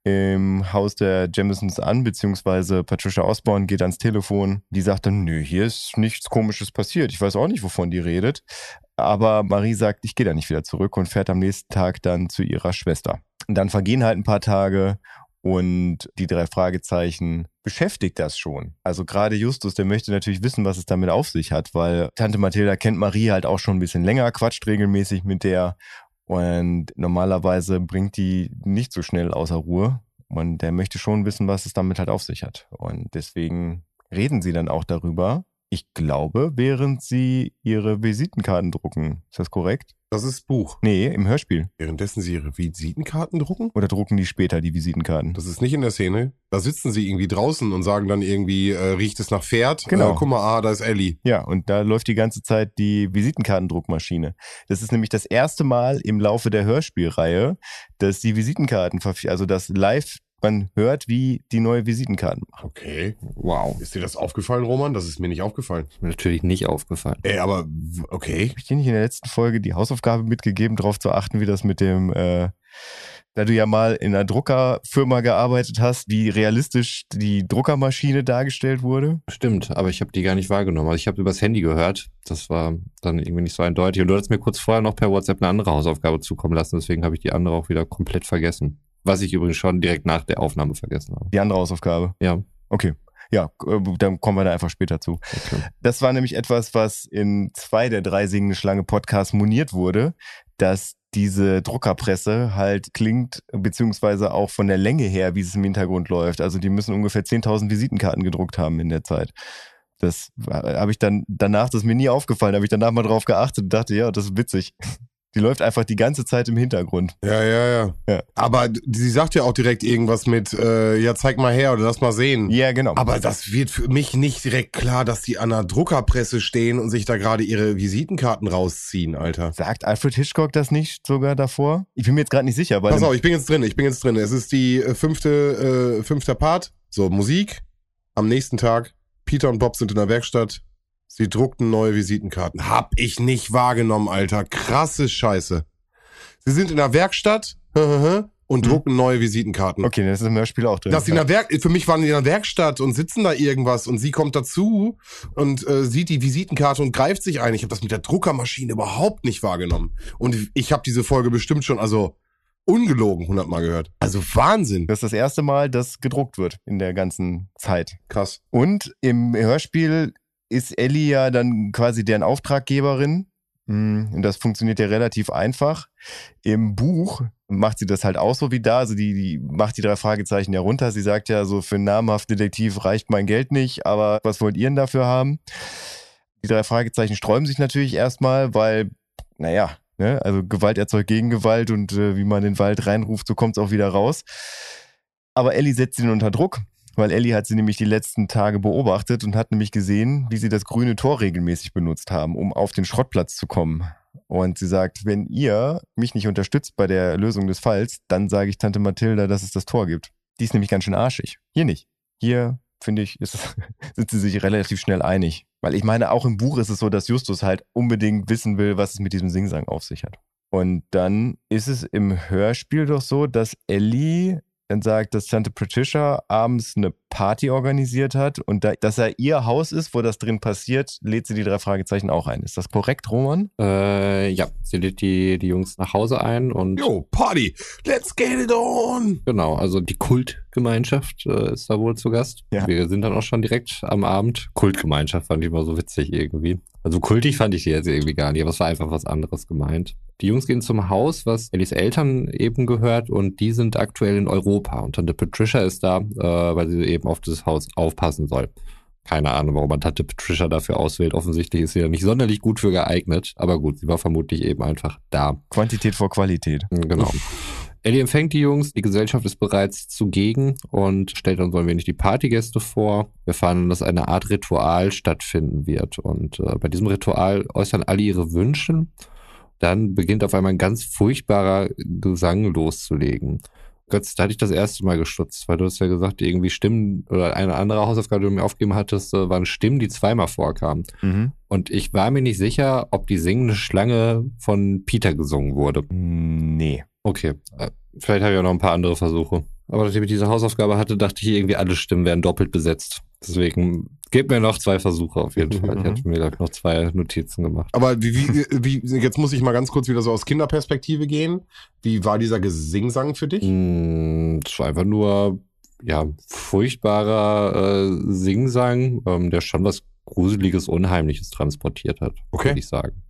im Haus der Jamisons an, beziehungsweise Patricia Osborne geht ans Telefon. Die sagt dann, nö, hier ist nichts Komisches passiert. Ich weiß auch nicht, wovon die redet. Aber Marie sagt, ich gehe da nicht wieder zurück und fährt am nächsten Tag dann zu ihrer Schwester. Dann vergehen halt ein paar Tage und die drei Fragezeichen beschäftigt das schon. Also gerade Justus, der möchte natürlich wissen, was es damit auf sich hat, weil Tante Mathilda kennt Marie halt auch schon ein bisschen länger, quatscht regelmäßig mit der und normalerweise bringt die nicht so schnell außer Ruhe. Und der möchte schon wissen, was es damit halt auf sich hat. Und deswegen reden sie dann auch darüber. Ich glaube, während sie ihre Visitenkarten drucken. Ist das korrekt? Das ist Buch. Nee, im Hörspiel. Währenddessen sie ihre Visitenkarten drucken? Oder drucken die später die Visitenkarten? Das ist nicht in der Szene. Da sitzen sie irgendwie draußen und sagen dann irgendwie, äh, riecht es nach Pferd? Genau. Äh, guck mal, ah, da ist Ellie. Ja, und da läuft die ganze Zeit die Visitenkartendruckmaschine. Das ist nämlich das erste Mal im Laufe der Hörspielreihe, dass die Visitenkarten, also das live, man hört, wie die neue Visitenkarten machen. Okay. Wow. Ist dir das aufgefallen, Roman? Das ist mir nicht aufgefallen. Ist mir natürlich nicht aufgefallen. Ey, aber w- okay. Habe ich dir nicht in der letzten Folge die Hausaufgabe mitgegeben, darauf zu achten, wie das mit dem, äh, da du ja mal in einer Druckerfirma gearbeitet hast, wie realistisch die Druckermaschine dargestellt wurde? Stimmt, aber ich habe die gar nicht wahrgenommen. Also ich habe übers Handy gehört. Das war dann irgendwie nicht so eindeutig. Und du hattest mir kurz vorher noch per WhatsApp eine andere Hausaufgabe zukommen lassen. Deswegen habe ich die andere auch wieder komplett vergessen. Was ich übrigens schon direkt nach der Aufnahme vergessen habe. Die andere Hausaufgabe. Ja, Okay. Ja, äh, dann kommen wir da einfach später zu. okay. Das war nämlich etwas, was in zwei der drei singende Schlange Podcasts moniert wurde, dass diese Druckerpresse halt klingt, beziehungsweise auch von der Länge her, wie es im Hintergrund läuft. Also die müssen ungefähr 10.000 Visitenkarten gedruckt haben in der Zeit. Das habe ich dann danach, das ist mir nie aufgefallen, habe ich danach mal drauf geachtet und dachte, ja, das ist witzig. Die läuft einfach die ganze Zeit im Hintergrund. Ja, ja, ja, Ja. Aber sie sagt ja auch direkt irgendwas mit, äh, ja, zeig mal her oder lass mal sehen. Ja, genau. Aber das wird für mich nicht direkt klar, dass die an einer Druckerpresse stehen und sich da gerade ihre Visitenkarten rausziehen, Alter. Sagt Alfred Hitchcock das nicht sogar davor? Ich bin mir jetzt gerade nicht sicher, weil Pass auf, ich bin jetzt drin, ich bin jetzt drin. Es ist die äh, fünfte, äh, fünfter Part. So, Musik. Am nächsten Tag, Peter und Bob sind in der Werkstatt. Sie druckten neue Visitenkarten. Hab ich nicht wahrgenommen, Alter. Krasse Scheiße. Sie sind in der Werkstatt und Hm. drucken neue Visitenkarten. okay, das ist im Hörspiel auch drin. Dass sie in der Werk für mich waren die in der Werkstatt und sitzen da irgendwas und sie kommt dazu und äh, sieht die Visitenkarte und greift sich ein. Ich habe das mit der Druckermaschine überhaupt nicht wahrgenommen. Und ich habe diese Folge bestimmt schon, also ungelogen, hundertmal gehört. Also Wahnsinn. Das ist das erste Mal, dass gedruckt wird in der ganzen Zeit. Krass. Und im Hörspiel ist Ellie ja dann quasi deren Auftraggeberin. Mm, Und das funktioniert ja relativ einfach. Im Buch macht sie das halt auch so wie da. Also die, die macht die drei Fragezeichen ja runter. Sie sagt ja so, für einen namhaften Detektiv reicht mein Geld nicht, aber was wollt ihr denn dafür haben? Die drei Fragezeichen sträuben sich natürlich erstmal, weil, naja, ne, also Gewalt erzeugt Gegengewalt und äh, wie man den Wald reinruft, so kommt es auch wieder raus. Aber Ellie setzt ihn unter Druck, weil Ellie hat sie nämlich die letzten Tage beobachtet und hat nämlich gesehen, wie sie das grüne Tor regelmäßig benutzt haben, um auf den Schrottplatz zu kommen. Und sie sagt, wenn ihr mich nicht unterstützt bei der Lösung des Falls, dann sage ich Tante Mathilda, dass es das Tor gibt. Die ist nämlich ganz schön arschig. Hier nicht. Hier, finde ich, ist, sind sie sich relativ schnell einig. Weil ich meine, auch im Buch ist es so, dass Justus halt unbedingt wissen will, was es mit diesem Singsang auf sich hat. Und dann ist es im Hörspiel doch so, dass Ellie sagt, dass Tante Patricia abends eine Party organisiert hat und da, dass er ihr Haus ist, wo das drin passiert, lädt sie die drei Fragezeichen auch ein. Ist das korrekt, Roman? Äh, ja, sie lädt die, die Jungs nach Hause ein und Yo, Party. Let's get it on. genau, also die Kultgemeinschaft äh, ist da wohl zu Gast. Ja. Wir sind dann auch schon direkt am Abend. Kultgemeinschaft fand ich immer so witzig irgendwie. Also kultig fand ich die jetzt irgendwie gar nicht, aber es war einfach was anderes gemeint. Die Jungs gehen zum Haus, was Ellis Eltern eben gehört und die sind aktuell in Europa und Tante Patricia ist da, äh, weil sie eben auf das Haus aufpassen soll. Keine Ahnung, warum man Tante Patricia dafür auswählt. Offensichtlich ist sie ja nicht sonderlich gut für geeignet. Aber gut, sie war vermutlich eben einfach da. Quantität vor Qualität. Genau. Ellie empfängt die Jungs, die Gesellschaft ist bereits zugegen und stellt uns so ein wenig die Partygäste vor. Wir erfahren, dass eine Art Ritual stattfinden wird. Und äh, bei diesem Ritual äußern alle ihre Wünsche. Dann beginnt auf einmal ein ganz furchtbarer Gesang loszulegen. Götz, da hatte ich das erste Mal gestutzt, weil du hast ja gesagt, irgendwie Stimmen oder eine andere Hausaufgabe, die du mir aufgegeben hattest, äh, waren Stimmen, die zweimal vorkamen. Mhm. Und ich war mir nicht sicher, ob die singende Schlange von Peter gesungen wurde. Nee. Okay, äh, vielleicht habe ich auch noch ein paar andere Versuche. Aber nachdem ich diese Hausaufgabe hatte, dachte ich irgendwie, alle Stimmen werden doppelt besetzt. Deswegen gebt mir noch zwei Versuche auf jeden Fall. Ich Mhm. hatte mir ich, noch zwei Notizen gemacht. Aber wie, wie, wie, jetzt muss ich mal ganz kurz wieder so aus Kinderperspektive gehen. Wie war dieser Gesingsang für dich? Mm, Es war einfach nur, ja, furchtbarer äh, Singsang, ähm, der schon was Gruseliges, Unheimliches transportiert hat, Okay. würde ich sagen.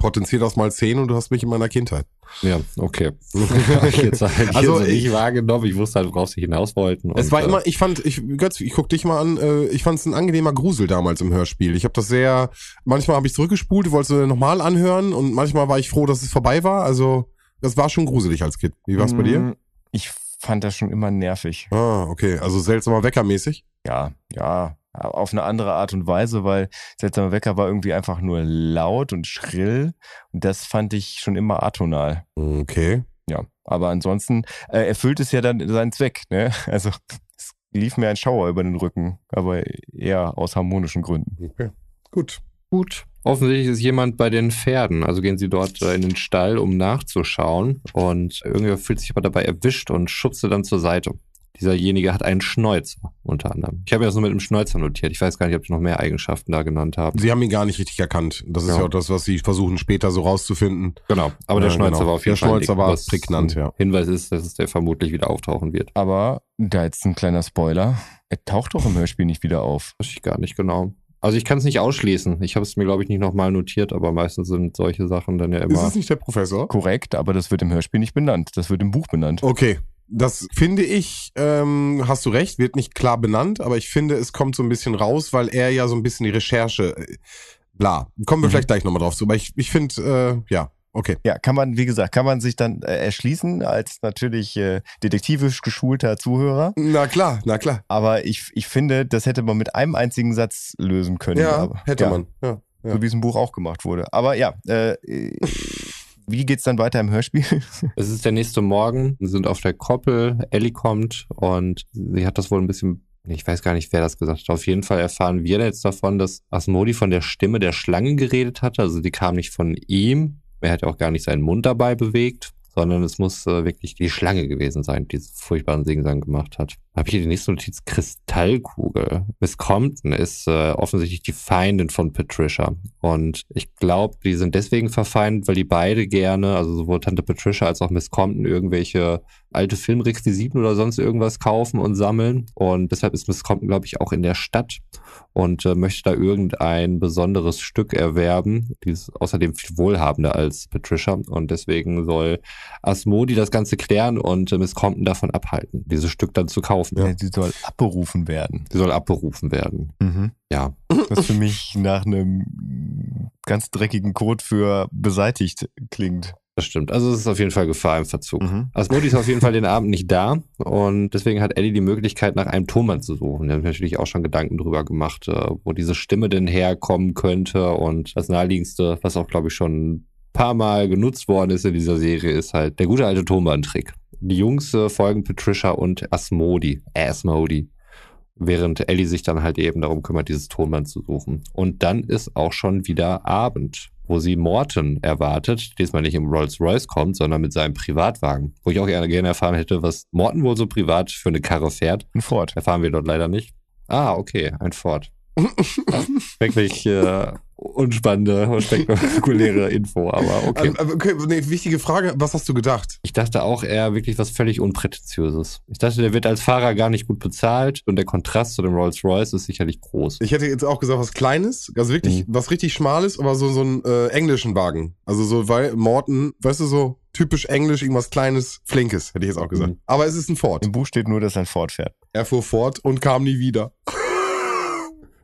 Potenziert das mal 10 und du hast mich in meiner Kindheit. Ja, okay. Jetzt halt Also ich- nicht wahrgenommen. Ich wusste halt, worauf sie hinaus wollten. Es war äh, immer, ich fand, ich, Götz, ich guck dich mal an, äh, ich fand es ein angenehmer Grusel damals im Hörspiel. Ich habe das sehr, manchmal habe ich zurückgespult, wollte es nochmal anhören und manchmal war ich froh, dass es vorbei war. Also, das war schon gruselig als Kind. Wie war's bei dir? Mm, Ich fand das schon immer nervig. Ah, okay. Also seltsamer Weckermäßig. Ja, ja, auf eine andere Art und Weise, weil Seltsamer Wecker war irgendwie einfach nur laut und schrill und das fand ich schon immer atonal. Okay. Ja, aber ansonsten äh, erfüllt es ja dann seinen Zweck, ne? Also es lief mir ein Schauer über den Rücken, aber eher aus harmonischen Gründen. okay. Gut. Gut. Offensichtlich ist jemand bei den Pferden. Also gehen sie dort äh, in den Stall, um nachzuschauen. Und irgendwer fühlt sich aber dabei erwischt und schubst sie dann zur Seite. Dieserjenige hat einen Schnäuzer unter anderem. Ich habe mir das nur mit dem Schnäuzer notiert. Ich weiß gar nicht, ob ich noch mehr Eigenschaften da genannt habe. Sie haben ihn gar nicht richtig erkannt. Das ist Ja. ja, auch das, was sie versuchen später so rauszufinden. Genau. Aber der Ja, Schnäuzer genau. war auf jeden Der Fall Schnäuzer war prägnant, ja. Hinweis ist, dass es der vermutlich wieder auftauchen wird. Aber da jetzt ein kleiner Spoiler, er taucht doch im Hörspiel nicht wieder auf. Weiß ich gar nicht genau. Also ich kann es nicht ausschließen. Ich habe es mir, glaube ich, nicht nochmal notiert, aber meistens sind solche Sachen dann ja Ist immer. es nicht der Professor? Korrekt, aber das wird im Hörspiel nicht benannt. Das wird im Buch benannt. Okay. Das finde ich, ähm, hast du recht, wird nicht klar benannt, aber ich finde, es kommt so ein bisschen raus, weil er ja so ein bisschen die Recherche, äh, bla. Kommen wir Mhm. vielleicht gleich nochmal drauf zu, aber ich, ich finde, äh, ja, okay. Ja, kann man, wie gesagt, kann man sich dann äh, erschließen als natürlich äh, detektivisch geschulter Zuhörer. Na klar, na klar. Aber ich, ich finde, das hätte man mit einem einzigen Satz lösen können. Ja, aber, hätte ja, man. Ja, ja. So wie es im Buch auch gemacht wurde. Aber ja, äh, äh, wie geht's dann weiter im Hörspiel? Es ist der nächste Morgen, wir sind auf der Koppel, Ellie kommt und sie hat das wohl ein bisschen, ich weiß gar nicht, wer das gesagt hat. Auf jeden Fall erfahren wir jetzt davon, dass Asmodi von der Stimme der Schlange geredet hatte. Also die kam nicht von ihm. Er hat auch gar nicht seinen Mund dabei bewegt, sondern es muss äh, wirklich die Schlange gewesen sein, die diesen furchtbaren Singsang gemacht hat. Habe ich hier die nächste Notiz? Kristallkugel. Miss Compton ist äh, offensichtlich die Feindin von Patricia. Und ich glaube, die sind deswegen verfeindet, weil die beide gerne, also sowohl Tante Patricia als auch Miss Compton, irgendwelche alte Filmrequisiten oder sonst irgendwas kaufen und sammeln. Und deshalb ist Miss Compton, glaube ich, auch in der Stadt und äh, möchte da irgendein besonderes Stück erwerben. Die ist außerdem viel wohlhabender als Patricia. Und deswegen soll Asmodi das Ganze klären und äh, Miss Compton davon abhalten, dieses Stück dann zu kaufen. Ja. Sie soll abberufen werden. Sie soll abberufen werden. Mhm. Ja. Was für mich nach einem ganz dreckigen Code für beseitigt klingt. Das stimmt. Also es ist auf jeden Fall Gefahr im Verzug. Mhm. Asmodi ist auf jeden Fall den Abend nicht da und deswegen hat Eddie die Möglichkeit, nach einem Tonmann zu suchen. Da habe ich natürlich auch schon Gedanken drüber gemacht, äh, wo diese Stimme denn herkommen könnte und das naheliegendste, was auch, glaube ich, schon ein paar Mal genutzt worden ist in dieser Serie, ist halt der gute alte Tonbandtrick. Die Jungs äh, folgen Patricia und Asmodi, Asmodi, während Ellie sich dann halt eben darum kümmert, dieses Tonband zu suchen. Und dann ist auch schon wieder Abend, wo sie Morton erwartet, diesmal nicht im Rolls-Royce kommt, sondern mit seinem Privatwagen. Wo ich auch gerne, gerne erfahren hätte, was Morton wohl so privat für eine Karre fährt. Ein Ford. Erfahren wir dort leider nicht. Ah, okay, ein Ford. Wirklich äh, unspannende und spektakuläre Info, aber okay. Ähm, äh, okay. Nee, wichtige Frage, was hast du gedacht? Ich dachte auch eher wirklich was völlig Unprätentiöses. Ich dachte, der wird als Fahrer gar nicht gut bezahlt und der Kontrast zu dem Rolls-Royce ist sicherlich groß. Ich hätte jetzt auch gesagt, was Kleines, also wirklich, Mhm. was richtig Schmales, aber so, so einen äh, englischen Wagen. Also so, weil Morton, weißt du, so typisch englisch, irgendwas Kleines, Flinkes, hätte ich jetzt auch gesagt. Mhm. Aber es ist ein Ford. Im Buch steht nur, dass er ein Ford fährt. Er fuhr fort und kam nie wieder.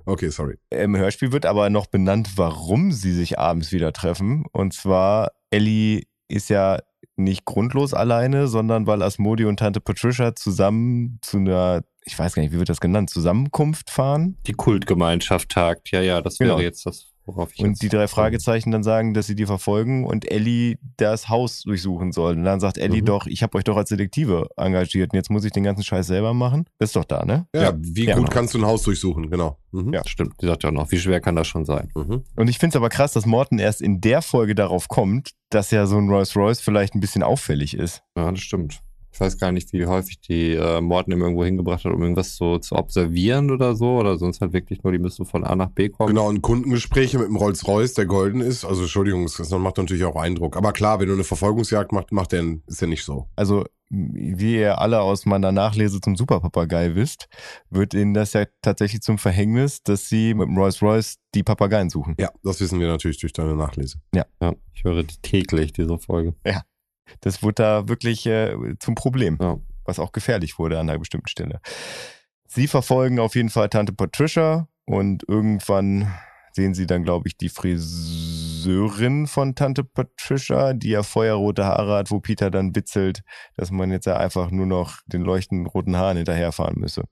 Okay, sorry. Im Hörspiel wird aber noch benannt, warum sie sich abends wieder treffen. Und zwar, Ellie ist ja nicht grundlos alleine, sondern weil Asmodi und Tante Patricia zusammen zu einer, ich weiß gar nicht, wie wird das genannt, Zusammenkunft fahren. Die Kultgemeinschaft tagt. Ja, ja, das wäre Genau. jetzt das. Worauf ich Und die drei Fragezeichen dann sagen, dass sie die verfolgen und Ellie das Haus durchsuchen soll. Und dann sagt Ellie Mhm. doch, ich habe euch doch als Detektive engagiert und jetzt muss ich den ganzen Scheiß selber machen. Das ist doch da, ne? Ja, wie Ja, gut genau. kannst du ein Haus durchsuchen, genau. Mhm. Ja. Stimmt, die sagt ja auch noch, wie schwer kann das schon sein? Mhm. Und ich finde es aber krass, dass Morton erst in der Folge darauf kommt, dass ja so ein Rolls Royce vielleicht ein bisschen auffällig ist. Ja, das stimmt. Ich weiß gar nicht, wie häufig die äh, Morten ihm irgendwo hingebracht hat, um irgendwas so zu observieren oder so. Oder sonst halt wirklich nur, die müssen von A nach B kommen. Genau, und Kundengespräche mit dem Rolls-Royce, der golden ist. Also, Entschuldigung, das macht natürlich auch Eindruck. Aber klar, wenn du eine Verfolgungsjagd machst, macht der, ist der nicht so. Also, wie ihr alle aus meiner Nachlese zum Superpapagei wisst, wird ihnen das ja tatsächlich zum Verhängnis, dass sie mit dem Rolls Royce die Papageien suchen. Ja, das wissen wir natürlich durch deine Nachlese. Ja, ich höre die täglich, diese Folge. Das wurde da wirklich äh, zum Problem, Ja. was auch gefährlich wurde an einer bestimmten Stelle. Sie verfolgen auf jeden Fall Tante Patricia und irgendwann sehen sie dann, glaube ich, die Friseurin von Tante Patricia, die ja feuerrote Haare hat, wo Peter dann witzelt, dass man jetzt ja einfach nur noch den leuchtenden roten Haaren hinterherfahren müsse.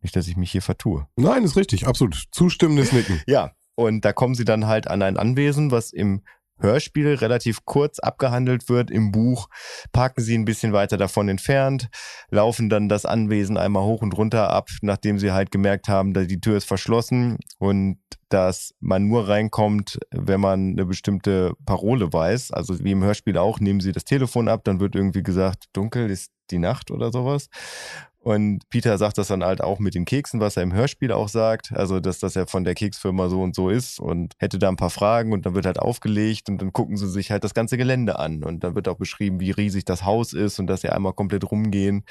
Nicht, dass ich mich hier vertue. Nein, ist richtig, absolut. Zustimmendes Nicken. Ja, und da kommen sie dann halt an ein Anwesen, was im Hörspiel relativ kurz abgehandelt wird. Im Buch parken sie ein bisschen weiter davon entfernt, laufen dann das Anwesen einmal hoch und runter ab, nachdem sie halt gemerkt haben, dass die Tür ist verschlossen und dass man nur reinkommt, wenn man eine bestimmte Parole weiß. Also wie im Hörspiel auch, nehmen sie das Telefon ab, dann wird irgendwie gesagt, dunkel ist die Nacht oder sowas. Und Peter sagt das dann halt auch mit den Keksen, was er im Hörspiel auch sagt. Also, dass das ja von der Keksfirma so und so ist und hätte da ein paar Fragen und dann wird halt aufgelegt und dann gucken sie sich halt das ganze Gelände an. Und dann wird auch beschrieben, wie riesig das Haus ist und dass sie einmal komplett rumgehen.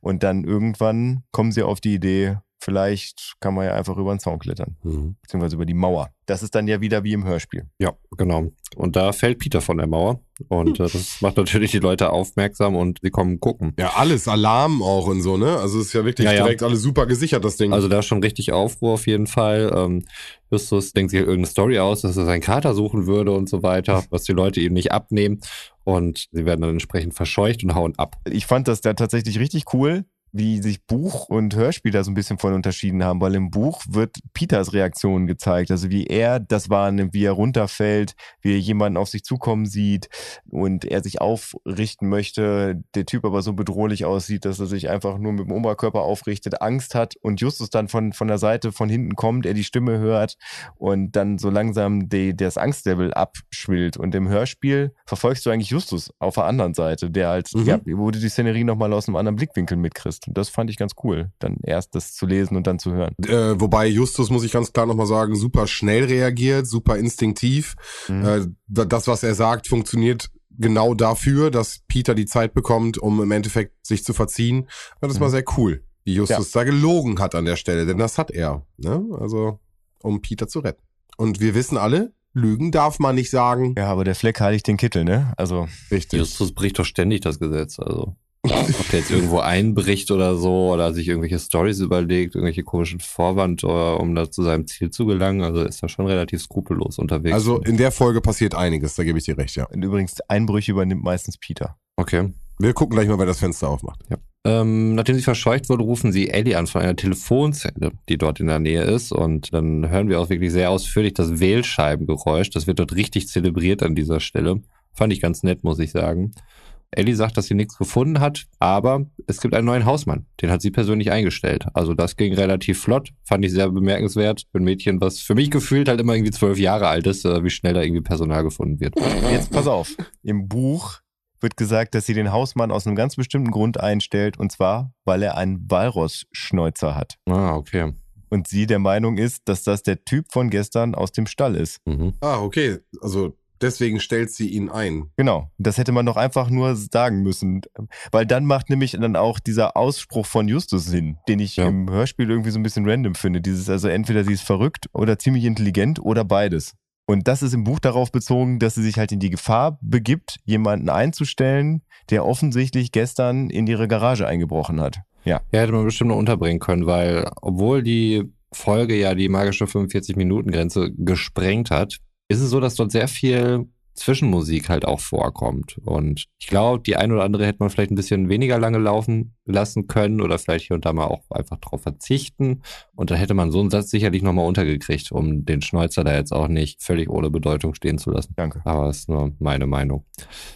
Und dann irgendwann kommen sie auf die Idee, vielleicht kann man ja einfach über den Zaun klettern, Mhm. beziehungsweise über die Mauer. Das ist dann ja wieder wie im Hörspiel. Ja, genau. Und da fällt Peter von der Mauer. Und äh, das macht natürlich die Leute aufmerksam und sie kommen gucken. Ja, alles, Alarm auch und so, ne? Also es ist ja wirklich Ja, ja. direkt alles super gesichert, das Ding. Also da ist schon richtig Aufruhr auf jeden Fall. Ähm, Justus denkt sich irgendeine Story aus, dass er seinen Kater suchen würde und so weiter, was die Leute ihm nicht abnehmen. Und sie werden dann entsprechend verscheucht und hauen ab. Ich fand das da tatsächlich richtig cool, wie sich Buch und Hörspiel da so ein bisschen von unterschieden haben, weil im Buch wird Peters Reaktion gezeigt, also wie er das wahrnimmt, wie er runterfällt, wie er jemanden auf sich zukommen sieht und er sich aufrichten möchte, der Typ aber so bedrohlich aussieht, dass er sich einfach nur mit dem Oberkörper aufrichtet, Angst hat und Justus dann von, von der Seite von hinten kommt, er die Stimme hört und dann so langsam die, das Angstlevel abschwillt und im Hörspiel verfolgst du eigentlich Justus auf der anderen Seite, der halt, Mhm. ja, wo du die Szenerie nochmal aus einem anderen Blickwinkel mitkriegst. Und das fand ich ganz cool, dann erst das zu lesen und dann zu hören. äh, wobei Justus, muss ich ganz klar nochmal sagen, super schnell reagiert, super instinktiv. Mhm. Äh, das, was er sagt, funktioniert genau dafür, dass Peter die Zeit bekommt, um im Endeffekt sich zu verziehen. Und das Mhm. war sehr cool, wie Justus da gelogen hat an der Stelle, denn das hat er. Ne? Also, um Peter zu retten. Und wir wissen alle, Lügen darf man nicht sagen. Ja, aber der Fleck heiligt den Kittel, ne? Also, Richtig. Justus bricht doch ständig das Gesetz. Also ob der jetzt irgendwo einbricht oder so oder sich irgendwelche Stories überlegt, irgendwelche komischen Vorwand, oder, um da zu seinem Ziel zu gelangen, also ist er schon relativ skrupellos unterwegs. Also in der Folge passiert einiges, da gebe ich dir recht, ja. und übrigens, Einbrüche übernimmt meistens Peter. okay. Wir gucken gleich mal, wer das Fenster aufmacht. Ähm, nachdem sie verscheucht wurde, rufen sie Ellie an von einer Telefonzelle, die dort in der Nähe ist. Und dann hören wir auch wirklich sehr ausführlich das Wählscheibengeräusch. Das wird dort richtig zelebriert an dieser Stelle. Fand ich ganz nett, muss ich sagen. Ellie sagt, dass sie nichts gefunden hat, aber es gibt einen neuen Hausmann. Den hat sie persönlich eingestellt. Also das ging relativ flott. Fand ich sehr bemerkenswert. Für ein Mädchen, was für mich gefühlt halt immer irgendwie zwölf Jahre alt ist, äh, wie schnell da irgendwie Personal gefunden wird. Jetzt pass auf. Im Buch wird gesagt, dass sie den Hausmann aus einem ganz bestimmten Grund einstellt, und zwar, weil er einen Walross-Schnäuzer hat. Ah, okay. Und sie der Meinung ist, dass das der Typ von gestern aus dem Stall ist. Mhm. Ah, okay. Also deswegen stellt sie ihn ein. Genau. Das hätte man doch einfach nur sagen müssen. Weil dann macht nämlich dann auch dieser Ausspruch von Justus Sinn, den ich Ja. im Hörspiel irgendwie so ein bisschen random finde. Dieses, also entweder sie ist verrückt oder ziemlich intelligent oder beides. Und das ist im Buch darauf bezogen, dass sie sich halt in die Gefahr begibt, jemanden einzustellen, der offensichtlich gestern in ihre Garage eingebrochen hat. Ja. Ja, hätte man bestimmt noch unterbringen können, weil obwohl die Folge ja die magische 45-Minuten-Grenze gesprengt hat, ist es so, dass dort sehr viel Zwischenmusik halt auch vorkommt. Und ich glaube, die ein oder andere hätte man vielleicht ein bisschen weniger lange laufen lassen können oder vielleicht hier und da mal auch einfach drauf verzichten. Und dann hätte man so einen Satz sicherlich nochmal untergekriegt, um den Schnäuzer da jetzt auch nicht völlig ohne Bedeutung stehen zu lassen. Danke. Aber das ist nur meine Meinung.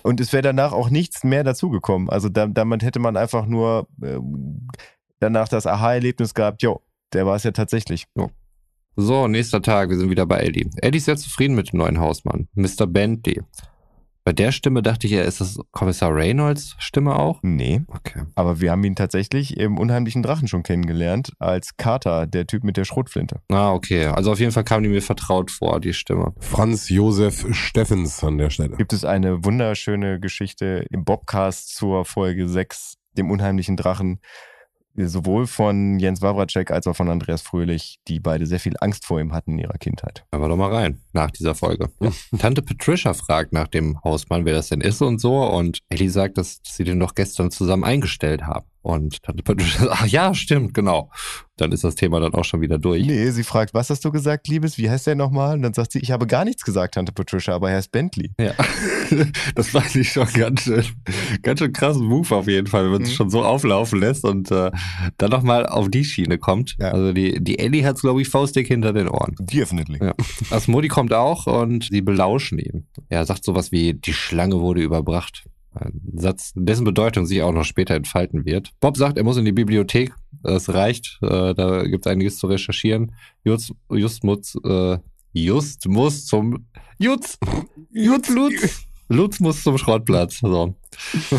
Und es wäre danach auch nichts mehr dazugekommen. Also da, damit hätte man einfach nur ähm, danach das Aha-Erlebnis gehabt, jo, der war es ja tatsächlich. So, nächster Tag, wir sind wieder bei Eddie. Eddie ist sehr zufrieden mit dem neuen Hausmann, Mr. Bentley. Bei der Stimme dachte ich, ja, ist das Kommissar Reynolds Stimme auch? Nee, Okay. aber wir haben ihn tatsächlich im unheimlichen Drachen schon kennengelernt, als Carter, der Typ mit der Schrotflinte. Ah, okay. Also auf jeden Fall kam die mir vertraut vor, die Stimme. Franz Josef Steffens an der Stelle. Gibt es eine wunderschöne Geschichte im Bobcast zur Folge 6, dem unheimlichen Drachen, sowohl von Jens Wawracek als auch von Andreas Fröhlich, die beide sehr viel Angst vor ihm hatten in ihrer Kindheit. Aber doch mal rein, nach dieser Folge. Ja. Tante Patricia fragt nach dem Hausmann, wer das denn ist und so. Und Ellie sagt, dass, dass sie den doch gestern zusammen eingestellt haben. Und Tante Patricia sagt, ach ja, stimmt, genau. Dann ist das Thema dann auch schon wieder durch. Nee, sie fragt, was hast du gesagt, Liebes? Wie heißt der nochmal? Und dann sagt sie, ich habe gar nichts gesagt, Tante Patricia, aber er heißt Bentley. Ja, das fand ich schon ganz schön, ganz schön krassen Move auf jeden Fall, wenn man es Mhm. schon so auflaufen lässt und äh, dann nochmal auf die Schiene kommt. Ja. Also die, die Ellie hat's glaube ich, faustdick hinter den Ohren. Definitely. Ja. Asmodi kommt auch und sie belauschen ihn. Er sagt sowas wie, die Schlange wurde überbracht. Satz, dessen Bedeutung sich auch noch später entfalten wird. Bob sagt, er muss in die Bibliothek. Das reicht. Äh, da gibt es einiges zu recherchieren. Just, just muss, äh, just muss zum, Jutz, Jutz, Lutz. Lutz muss zum Schrottplatz. So.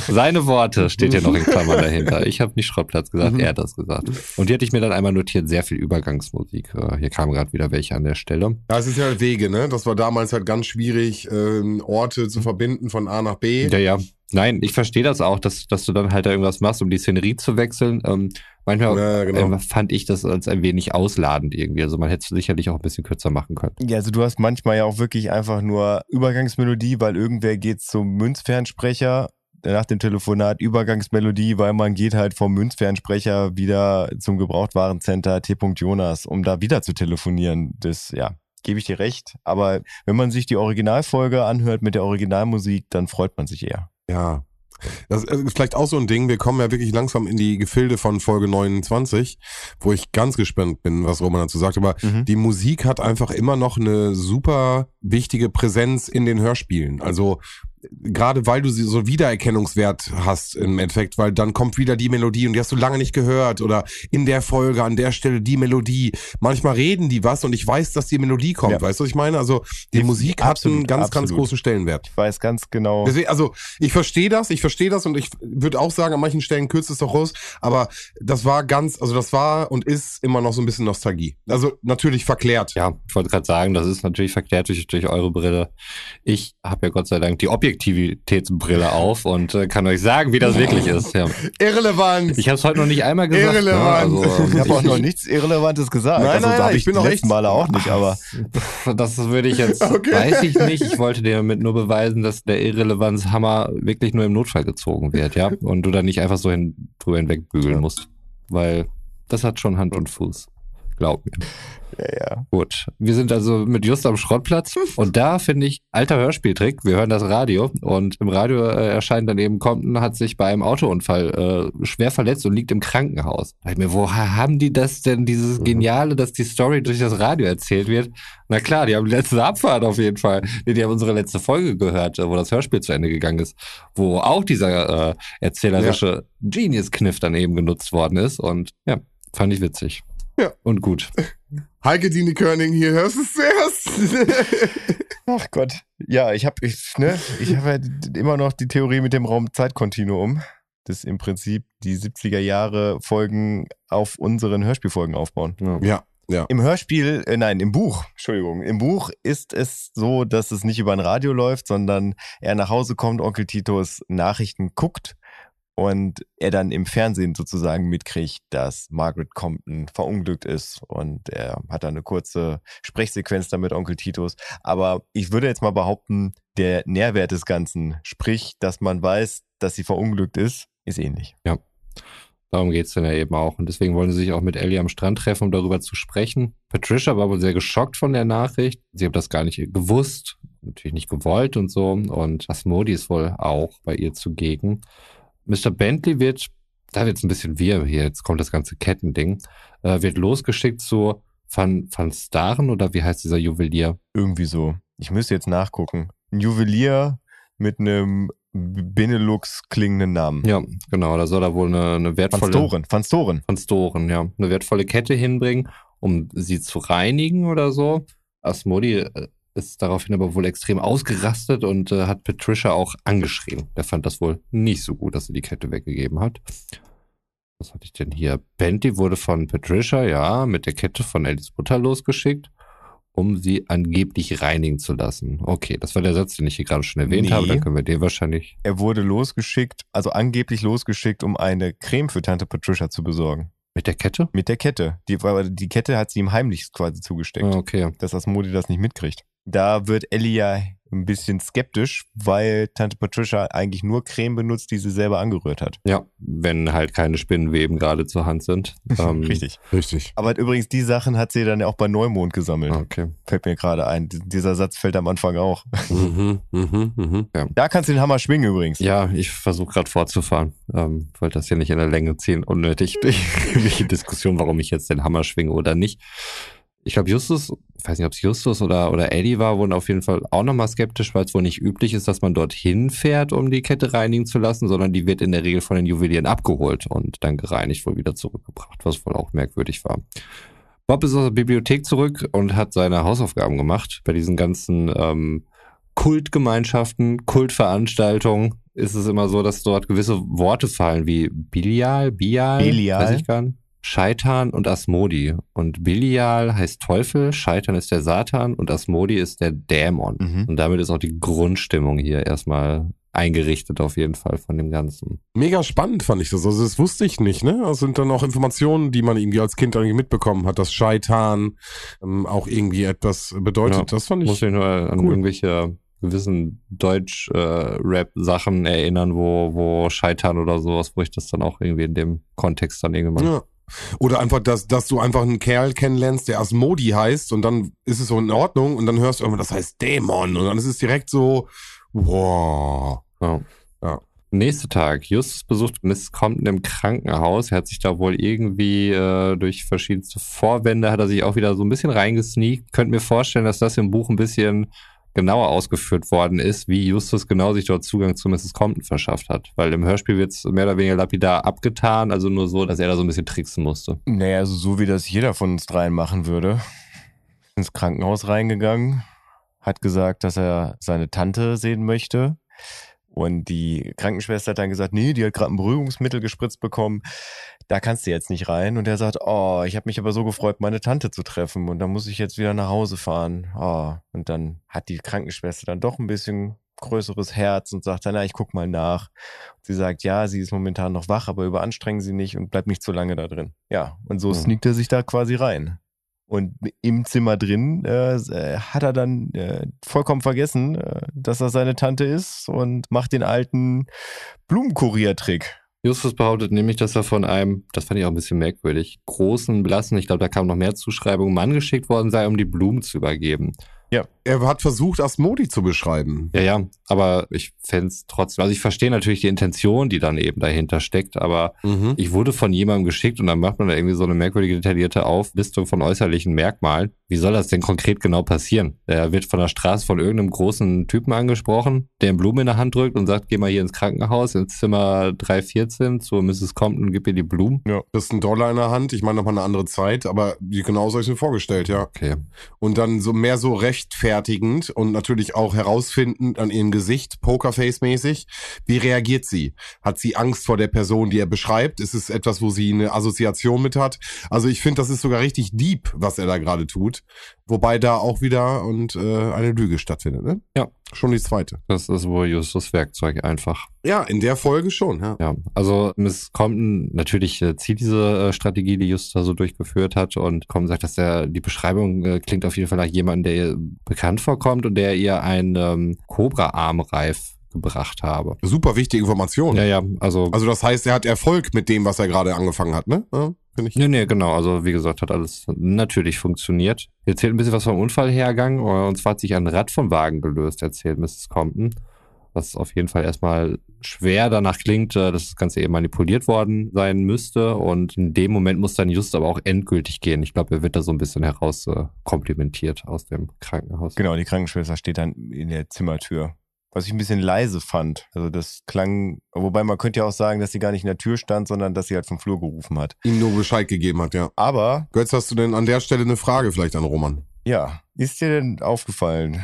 Seine Worte steht hier noch in Klammern dahinter. Ich habe nicht Schrottplatz gesagt, Mhm. er hat das gesagt. Und die hatte ich mir dann einmal notiert, sehr viel Übergangsmusik. Äh, Hier kam gerade wieder welche an der Stelle. Ja, es ist ja Wege, ne? Das war damals halt ganz schwierig, ähm, Orte zu verbinden von A nach B. Ja, ja. Nein, ich verstehe das auch, dass, dass du dann halt da irgendwas machst, um die Szenerie zu wechseln. Ähm, manchmal Ja, genau. äh, fand ich das als ein wenig ausladend irgendwie. Also man hätte es sicherlich auch ein bisschen kürzer machen können. Ja, also du hast manchmal ja auch wirklich einfach nur Übergangsmelodie, weil irgendwer geht zum Münzfernsprecher. Nach dem Telefonat Übergangsmelodie, weil man geht halt vom Münzfernsprecher wieder zum Gebrauchtwarencenter T. Jonas, um da wieder zu telefonieren. Das, ja, gebe ich dir recht. Aber wenn man sich die Originalfolge anhört mit der Originalmusik, dann freut man sich eher. Ja. Das ist vielleicht auch so ein Ding. Wir kommen ja wirklich langsam in die Gefilde von Folge 29, wo ich ganz gespannt bin, was Roman dazu sagt. Aber Mhm. die Musik hat einfach immer noch eine super wichtige Präsenz in den Hörspielen. Also gerade weil du sie so Wiedererkennungswert hast im Endeffekt, weil dann kommt wieder die Melodie und die hast du lange nicht gehört oder in der Folge an der Stelle die Melodie. Manchmal reden die was und ich weiß, dass die Melodie kommt. Ja. Weißt du, was ich meine? Also die Def- Musik hat einen absolut, ganz, ganz absolut. großen Stellenwert. Ich weiß ganz genau. Deswegen, also ich verstehe das, ich verstehe das und ich würde auch sagen, an manchen Stellen kürzt es doch raus, aber das war ganz, also das war und ist immer noch so ein bisschen Nostalgie. Also natürlich verklärt. Ja, ich wollte gerade sagen, das ist natürlich verklärt durch, durch eure Brille. Ich habe ja Gott sei Dank die Objektivitätsbrille auf und äh, kann euch sagen, wie das wirklich ist. Ja. Irrelevant. Ich habe es heute noch nicht einmal gesagt. Irrelevant. Ne? Also, Ich habe auch noch nichts Irrelevantes gesagt. Nein, also, nein, nein, ich ich bin auch echt- Male auch nicht, aber Das würde ich jetzt, Okay. weiß ich nicht. Ich wollte dir damit nur beweisen, dass der Irrelevanzhammer wirklich nur im Notfall gezogen wird, ja. Und du da nicht einfach so hin, drüber hinwegbügeln musst. Weil das hat schon Hand und Fuß. Glaub mir. Ja, ja. Gut. Wir sind also mit Just am Schrottplatz. Und da finde ich, alter Hörspieltrick. Wir hören das Radio und im Radio äh, erscheint dann eben, Compton hat sich bei einem Autounfall äh, schwer verletzt und liegt im Krankenhaus. Da ich mir, woher haben die das denn, dieses Geniale, dass die Story durch das Radio erzählt wird? Na klar, die haben die letzte Abfahrt auf jeden Fall. Nee, die haben unsere letzte Folge gehört, äh, wo das Hörspiel zu Ende gegangen ist, wo auch dieser äh, erzählerische Genius-Kniff dann eben genutzt worden ist. Und ja, fand ich witzig. Ja. Und gut. Heike Dine Körning, hier hörst du es zuerst. Ach Gott. Ja, ich habe ich, ne, ich hab ja immer noch die Theorie mit dem Raum-Zeitkontinuum, das im Prinzip die 70er Jahre Folgen auf unseren Hörspielfolgen aufbauen. ja, ja. Im Hörspiel, äh, nein, im Buch, Entschuldigung, im Buch ist es so, dass es nicht über ein Radio läuft, sondern er nach Hause kommt, Onkel Titos Nachrichten guckt und er dann im Fernsehen sozusagen mitkriegt, dass Margaret Compton verunglückt ist und er hat dann eine kurze Sprechsequenz damit Onkel Titos. Aber ich würde jetzt mal behaupten, der Nährwert des Ganzen, sprich, dass man weiß, dass sie verunglückt ist, ist ähnlich. Darum geht's dann ja eben auch. Und deswegen wollen sie sich auch mit Ellie am Strand treffen, um darüber zu sprechen. Patricia war wohl sehr geschockt von der Nachricht. Sie hat das gar nicht gewusst. natürlich nicht gewollt und so. Und Asmodi ist wohl auch bei ihr zugegen. Mr. Bentley wird, da wird es ein bisschen wir hier, jetzt kommt das ganze Kettending, äh, wird losgeschickt zu Van, Van Staren oder wie heißt dieser Juwelier? Irgendwie so. Ich müsste jetzt nachgucken. Ein Juwelier mit einem Benelux klingenden Namen. Ja, genau, da soll er wohl eine, eine Van wertvolle... Storen. Van Storen. Van Storen, ja. Eine wertvolle Kette hinbringen, um sie zu reinigen oder so. Asmodi äh, ist daraufhin aber wohl extrem ausgerastet und äh, hat Patricia auch angeschrien. Der fand das wohl nicht so gut, dass sie die Kette weggegeben hat. Was hatte ich denn hier? Bentley wurde von Patricia, ja, mit der Kette von Alice Mutter losgeschickt, um sie angeblich reinigen zu lassen. Okay, das war der Satz, den ich hier gerade schon erwähnt Nee. habe. Dann können wir den wahrscheinlich. Er wurde losgeschickt, also angeblich losgeschickt, um eine Creme für Tante Patricia zu besorgen. Mit der Kette? Mit der Kette. Die, die Kette hat sie ihm heimlich quasi zugesteckt, Ah, Okay. dass Asmodi das nicht mitkriegt. Da wird Ellie ja ein bisschen skeptisch, weil Tante Patricia eigentlich nur Creme benutzt, die sie selber angerührt hat. Ja, wenn halt keine Spinnenweben gerade zur Hand sind. Ähm, Richtig. Richtig. Aber übrigens, die Sachen hat sie dann ja auch bei Neumond gesammelt. Okay. Fällt mir gerade ein. Dieser Satz fällt am Anfang auch. Mhm, mhm, mhm. Da kannst du den Hammer schwingen übrigens. Ja, ich versuche gerade fortzufahren. Ähm, wollte das hier nicht in der Länge ziehen. Unnötig. Welche Diskussion, warum ich jetzt den Hammer schwinge oder nicht. Ich glaube, Justus, ich weiß nicht, ob es Justus oder, oder Eddie war, wurden auf jeden Fall auch nochmal skeptisch, weil es wohl nicht üblich ist, dass man dorthin fährt, um die Kette reinigen zu lassen, sondern die wird in der Regel von den Juwelieren abgeholt und dann gereinigt wohl wieder zurückgebracht, was wohl auch merkwürdig war. Bob ist aus der Bibliothek zurück und hat seine Hausaufgaben gemacht. Bei diesen ganzen ähm, Kultgemeinschaften, Kultveranstaltungen ist es immer so, dass dort gewisse Worte fallen wie Bilial, Bial, Belial. weiß ich gar nicht. Scheitan und Asmodi. Und Bilial heißt Teufel, Scheitan ist der Satan und Asmodi ist der Dämon. Mhm. Und damit ist auch die Grundstimmung hier erstmal eingerichtet auf jeden Fall von dem Ganzen. Mega spannend fand ich das. Also das wusste ich nicht, ne? Das sind dann auch Informationen, die man irgendwie als Kind irgendwie mitbekommen hat, dass Scheitan ähm, auch irgendwie etwas bedeutet. Ja, das fand Muss ich. mich nur an cool. irgendwelche gewissen Deutsch-Rap-Sachen erinnern, wo, wo Scheitan oder sowas, wo ich das dann auch irgendwie in dem Kontext dann irgendwann. Ja. Oder einfach, dass, dass du einfach einen Kerl kennenlernst, der Asmodi heißt und dann ist es so in Ordnung und dann hörst du irgendwann, das heißt Dämon und dann ist es direkt so, wow. Ja. Ja. Nächster Tag. Justus besucht Miss Compton im Krankenhaus. Er hat sich da wohl irgendwie äh, durch verschiedenste Vorwände hat er sich auch wieder so ein bisschen reingesneakt. Könnt mir vorstellen, dass das im Buch ein bisschen genauer ausgeführt worden ist, wie Justus genau sich dort Zugang zu Mrs. Compton verschafft hat. Weil im Hörspiel wird es mehr oder weniger lapidar abgetan, also nur so, dass er da so ein bisschen tricksen musste. Naja, also so wie das jeder von uns dreien machen würde. Ins Krankenhaus reingegangen, hat gesagt, dass er seine Tante sehen möchte. Und die Krankenschwester hat dann gesagt, nee, die hat gerade ein Beruhigungsmittel gespritzt bekommen. Da kannst du jetzt nicht rein. Und er sagt, oh, ich habe mich aber so gefreut, meine Tante zu treffen. Und dann muss ich jetzt wieder nach Hause fahren. Oh. Und dann hat die Krankenschwester dann doch ein bisschen größeres Herz und sagt dann, na, ich guck mal nach. Sie sagt, ja, sie ist momentan noch wach, aber überanstrengen sie nicht und bleibt nicht zu lange da drin. Ja, und so Mhm. sneakt er sich da quasi rein. Und im Zimmer drin äh, hat er dann äh, vollkommen vergessen, äh, dass er seine Tante ist und macht den alten Blumenkuriertrick. Justus behauptet nämlich, dass er von einem, das fand ich auch ein bisschen merkwürdig, großen, blassen, ich glaube, da kamen noch mehr Zuschreibungen, Mann geschickt worden sei, um die Blumen zu übergeben. Er hat versucht, Asmodi zu beschreiben. Ja, ja, aber ich fände es trotzdem, also ich verstehe natürlich die Intention, die dann eben dahinter steckt, aber Mhm. ich wurde von jemandem geschickt und dann macht man da irgendwie so eine merkwürdige detaillierte Auflistung von äußerlichen Merkmalen. Wie soll das denn konkret genau passieren? Er wird von der Straße von irgendeinem großen Typen angesprochen, der ihm Blumen in der Hand drückt und sagt, geh mal hier ins Krankenhaus, ins Zimmer 314 zu Mrs. Compton, gib ihr die Blumen. Das ist ein Dollar in der Hand. Ich meine nochmal eine andere Zeit, aber die genau so habe ich mir vorgestellt, ja. Okay. Und dann so mehr so rechtfertigend und natürlich auch herausfindend an ihrem Gesicht, Pokerface-mäßig. Wie reagiert sie? Hat sie Angst vor der Person, die er beschreibt? Ist es etwas, wo sie eine Assoziation mit hat? Also ich finde, das ist sogar richtig deep, was er da gerade tut. Wobei da auch wieder und äh, eine Lüge stattfindet, ne? Ja. Schon die zweite. Das ist wohl Justus Werkzeug einfach. Ja, in der Folge schon, ja. Ja, also Miss Compton natürlich äh, zieht diese äh, Strategie, die Justus da so durchgeführt hat und Compton sagt, dass er die Beschreibung äh, klingt auf jeden Fall nach jemandem, der ihr bekannt vorkommt und der ihr ein ähm, Cobra-Armreif gebracht habe. Super wichtige Information. Ja, ja, also, Also das heißt, er hat Erfolg mit dem, was er gerade angefangen hat, ne? Ja. finde ich. Nee, nee, genau. Also wie gesagt, hat alles natürlich funktioniert. Erzählt ein bisschen was vom Unfallhergang. Und zwar hat sich ein Rad vom Wagen gelöst, erzählt Mrs. Compton. Was auf jeden Fall erstmal schwer danach klingt, äh, dass das Ganze eben manipuliert worden sein müsste. Und in dem Moment muss dann Just aber auch endgültig gehen. Ich glaube, er wird da so ein bisschen heraus äh, komplimentiert aus dem Krankenhaus. Genau, die Krankenschwester steht dann in der Zimmertür. Was ich ein bisschen leise fand. Also das klang, wobei man könnte ja auch sagen, dass sie gar nicht in der Tür stand, sondern dass sie halt vom Flur gerufen hat. Ihm nur Bescheid gegeben hat, ja. Aber, Götz, hast du denn an der Stelle eine Frage vielleicht an Roman? ja, ist dir denn aufgefallen,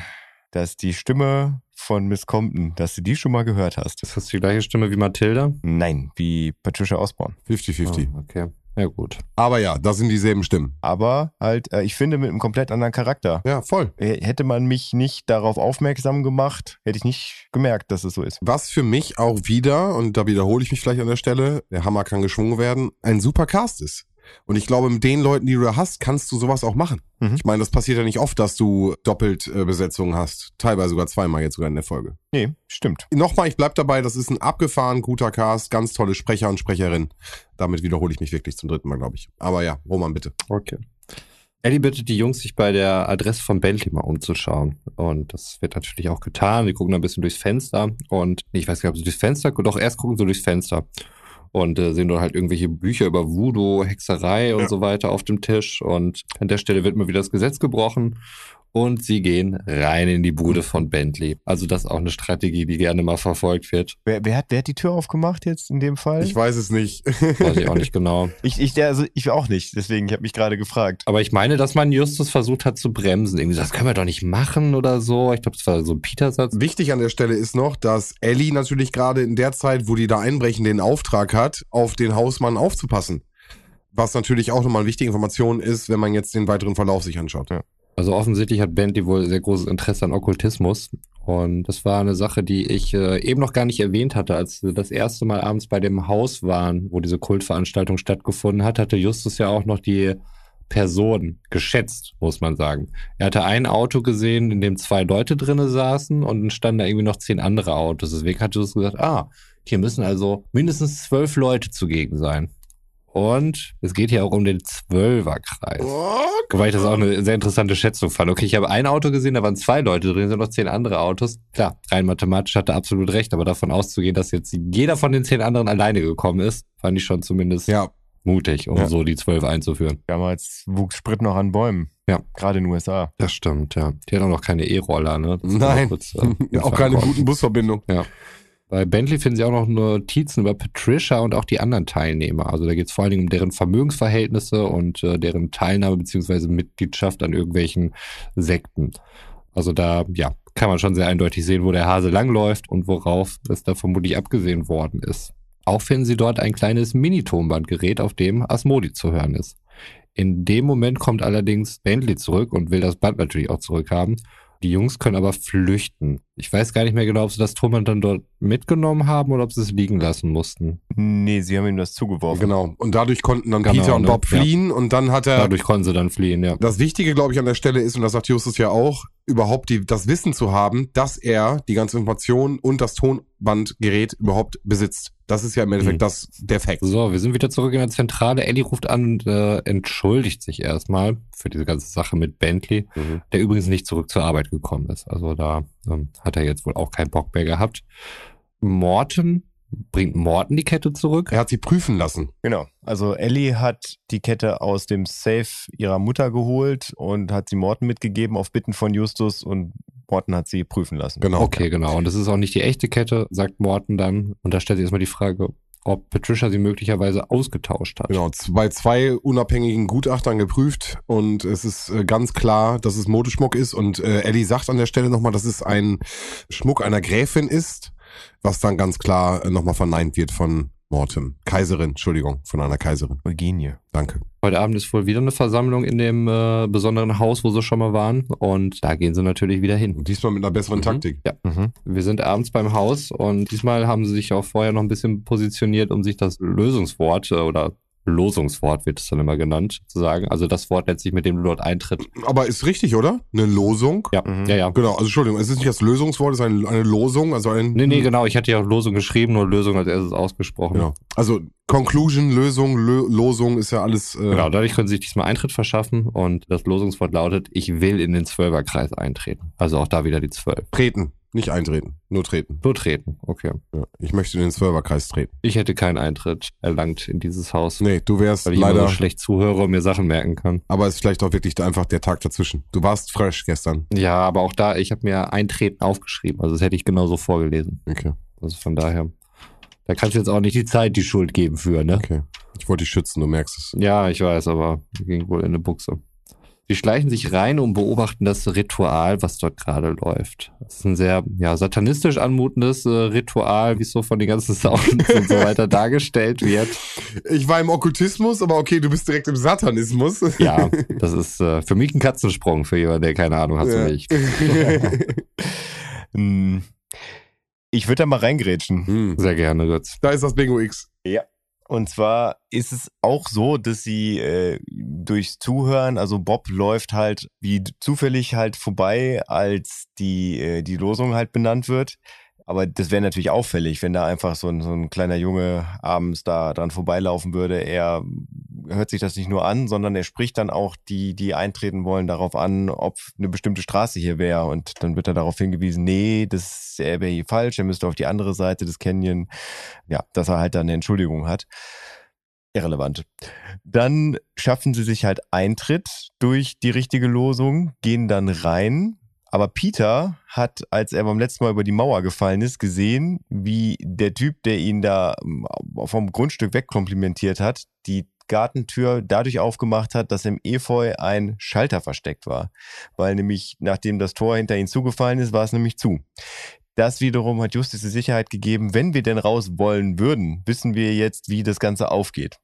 dass die Stimme von Miss Compton, dass du die schon mal gehört hast? Ist das die gleiche Stimme wie Mathilda? Nein, wie Patricia Osborne. 50-50. Ah, okay. Ja, gut. Aber ja, das sind dieselben Stimmen. Aber halt, äh, ich finde, mit einem komplett anderen Charakter. Ja, voll. Äh, Hätte man mich nicht darauf aufmerksam gemacht, hätte ich nicht gemerkt, dass es so ist. Was für mich auch wieder, und da wiederhole ich mich vielleicht an der Stelle, der Hammer kann geschwungen werden, ein super Cast ist. Und ich glaube, mit den Leuten, die du da hast, kannst du sowas auch machen. Mhm. Ich meine, das passiert ja nicht oft, dass du doppelt äh, Besetzungen hast. Teilweise sogar zweimal jetzt sogar in der Folge. Nee, stimmt. Nochmal, ich bleib dabei, das ist ein abgefahren guter Cast, ganz tolle Sprecher und Sprecherinnen. Damit wiederhole ich mich wirklich zum dritten Mal, glaube ich. Aber ja, Roman, bitte. Okay. Ellie bittet die Jungs, sich bei der Adresse von Bentley mal umzuschauen. Und das wird natürlich auch getan. Die gucken ein bisschen durchs Fenster. Und ich weiß gar nicht, ob sie durchs Fenster, doch erst gucken sie durchs Fenster. Und äh, sehen dort halt irgendwelche Bücher über Voodoo, Hexerei und Ja. so weiter auf dem Tisch. Und an der Stelle wird mal wieder das Gesetz gebrochen. Und sie gehen rein in die Bude von Bentley. Also das ist auch eine Strategie, die gerne mal verfolgt wird. Wer, wer, hat, wer hat die Tür aufgemacht jetzt in dem Fall? Ich weiß es nicht. Weiß ich auch nicht genau. ich, ich, also ich auch nicht, deswegen, ich habe mich gerade gefragt. Aber ich meine, dass man Justus versucht hat zu bremsen. Irgendwie, das können wir doch nicht machen oder so. Ich glaube, das war so ein Peter-Satz. Wichtig an der Stelle ist noch, dass Ellie natürlich gerade in der Zeit, wo die da einbrechen, den Auftrag hat, auf den Hausmann aufzupassen. Was natürlich auch nochmal eine wichtige Information ist, wenn man jetzt den weiteren Verlauf sich anschaut. Ja. Also offensichtlich hat Bentley wohl sehr großes Interesse an Okkultismus. Und das war eine Sache, die ich äh, eben noch gar nicht erwähnt hatte. Als wir das erste Mal abends bei dem Haus waren, wo diese Kultveranstaltung stattgefunden hat, hatte Justus ja auch noch die Person geschätzt, muss man sagen. Er hatte ein Auto gesehen, in dem zwei Leute drinne saßen und dann standen da irgendwie noch zehn andere Autos. Deswegen hat Justus gesagt, ah, hier müssen also mindestens zwölf Leute zugegen sein. Und es geht hier auch um den Zwölferkreis. Wobei ich das auch eine sehr interessante Schätzung fand. Okay, ich habe ein Auto gesehen, da waren zwei Leute drin, sind noch zehn andere Autos. Klar, rein mathematisch hatte er absolut recht, aber davon auszugehen, dass jetzt jeder von den zehn anderen alleine gekommen ist, fand ich schon zumindest Ja, mutig, um Ja. so die zwölf einzuführen. Damals wuchs Sprit noch an Bäumen. Ja. Gerade in den USA. Das stimmt, ja. Die hat auch noch keine E-Roller, ne? Das Nein. kurz, äh, auch keine guten Busverbindungen. Bei Bentley finden sie auch noch Notizen über Patricia und auch die anderen Teilnehmer. Also da geht es vor allen Dingen um deren Vermögensverhältnisse und äh, deren Teilnahme beziehungsweise Mitgliedschaft an irgendwelchen Sekten. Also da, ja, kann man schon sehr eindeutig sehen, wo der Hase langläuft und worauf es da vermutlich abgesehen worden ist. Auch finden sie dort ein kleines Mini-Tonbandgerät, auf dem Asmodi zu hören ist. In dem Moment kommt allerdings Bentley zurück und will das Band natürlich auch zurückhaben. Die Jungs können aber flüchten. Ich weiß gar nicht mehr genau, ob sie das Tonband dann dort mitgenommen haben oder ob sie es liegen lassen mussten. Nee, sie haben ihm das zugeworfen. Genau. Und dadurch konnten dann Genau, Peter und ne? Bob Ja. fliehen und dann hat er. Dadurch konnten sie dann fliehen, ja. Das Wichtige, glaube ich, an der Stelle ist, und das sagt Justus ja auch, überhaupt die, das Wissen zu haben, dass er die ganze Information und das Tonbandgerät überhaupt besitzt. Das ist ja im Endeffekt Mhm. das, der Fact. So, wir sind wieder zurück in der Zentrale. Ellie ruft an und äh, entschuldigt sich erstmal für diese ganze Sache mit Bentley, Mhm. der übrigens nicht zurück zur Arbeit gekommen ist. Also da ähm, hat er jetzt wohl auch keinen Bock mehr gehabt. Morton bringt Morton die Kette zurück. Er hat sie prüfen lassen. Genau. Also Ellie hat die Kette aus dem Safe ihrer Mutter geholt und hat sie Morten mitgegeben auf Bitten von Justus und Morten hat sie prüfen lassen. Genau. Okay, genau. Und das ist auch nicht die echte Kette, sagt Morton dann. Und da stellt sich erstmal die Frage, ob Patricia sie möglicherweise ausgetauscht hat. Genau, bei zwei unabhängigen Gutachtern geprüft und es ist äh, ganz klar, dass es Modeschmuck ist und äh, Ellie sagt an der Stelle nochmal, dass es ein Schmuck einer Gräfin ist, was dann ganz klar nochmal verneint wird von Mortem. Kaiserin, Entschuldigung, von einer Kaiserin. Eugenie. Danke. Heute Abend ist wohl wieder eine Versammlung in dem äh, besonderen Haus, wo sie schon mal waren. Und da gehen sie natürlich wieder hin. Und diesmal mit einer besseren Mhm. Taktik. Mhm. Wir sind abends beim Haus und diesmal haben sie sich auch vorher noch ein bisschen positioniert, um sich das Lösungswort äh, oder Losungswort wird es dann immer genannt, sozusagen. Also das Wort letztlich, mit dem du dort eintritt. Aber ist richtig, oder? Eine Losung? Ja, Mhm. ja, ja. Genau, also Entschuldigung, es ist nicht das Lösungswort, es ist eine, eine Losung, also ein. Nee, nee, genau. Ich hatte ja auch Losung geschrieben, nur Lösung als erstes ausgesprochen. Genau. Also Conclusion, Lösung, Lö Losung ist ja alles. Äh, Genau, dadurch können sie sich diesmal Eintritt verschaffen und das Losungswort lautet, ich will in den Zwölferkreis eintreten. Also auch da wieder die Zwölf. Treten, nicht eintreten, nur treten. Nur treten, okay. Ja. Ich möchte in den Zwölferkreis treten. Ich hätte keinen Eintritt erlangt in dieses Haus, Nee, du wärst weil ich immer leider. so schlecht zuhöre und mir Sachen merken kann. Aber es ist vielleicht auch wirklich einfach der Tag dazwischen. Du warst fresh gestern. Ja, aber auch da, ich habe mir Eintreten aufgeschrieben. Also das hätte ich genauso vorgelesen. Okay, Also von daher, da kannst du jetzt auch nicht die Zeit die Schuld geben für, ne? okay. Ich wollte dich schützen, du merkst es. Ja, ich weiß, aber ging wohl in eine Buchse. Sie schleichen sich rein und beobachten das Ritual, was dort gerade läuft. Das ist ein sehr ja, satanistisch anmutendes äh, Ritual, wie es so von den ganzen Sounds und so weiter dargestellt wird. Ich war im Okkultismus, aber okay, du bist direkt im Satanismus. Ja, das ist äh, für mich ein Katzensprung für jemanden, der keine Ahnung hat, so Ja. wie ich. Hm. Ich würde da mal reingrätschen. Hm. Sehr gerne, Götz. Da ist das Bingo X. Und zwar ist es auch so, dass sie äh, durchs Zuhören, also Bob läuft halt wie zufällig halt vorbei, als die, äh, die Losung halt benannt wird. Aber das wäre natürlich auffällig, wenn da einfach so ein, so ein kleiner Junge abends da dran vorbeilaufen würde. Er hört sich das nicht nur an, sondern er spricht dann auch die, die eintreten wollen, darauf an, ob eine bestimmte Straße hier wäre. Und dann wird er darauf hingewiesen, nee, das wäre hier falsch, er müsste auf die andere Seite des Canyon. Ja, dass er halt dann eine Entschuldigung hat. Irrelevant. Dann schaffen sie sich halt Eintritt durch die richtige Losung, gehen dann rein. Aber Peter hat, als er beim letzten Mal über die Mauer gefallen ist, gesehen, wie der Typ, der ihn da ähm, vom Grundstück wegkomplimentiert hat, die Gartentür dadurch aufgemacht hat, dass im Efeu ein Schalter versteckt war. Weil nämlich, nachdem das Tor hinter ihm zugefallen ist, war es nämlich zu. Das wiederum hat Justus die Sicherheit gegeben, wenn wir denn raus wollen würden, wissen wir jetzt, wie das Ganze aufgeht.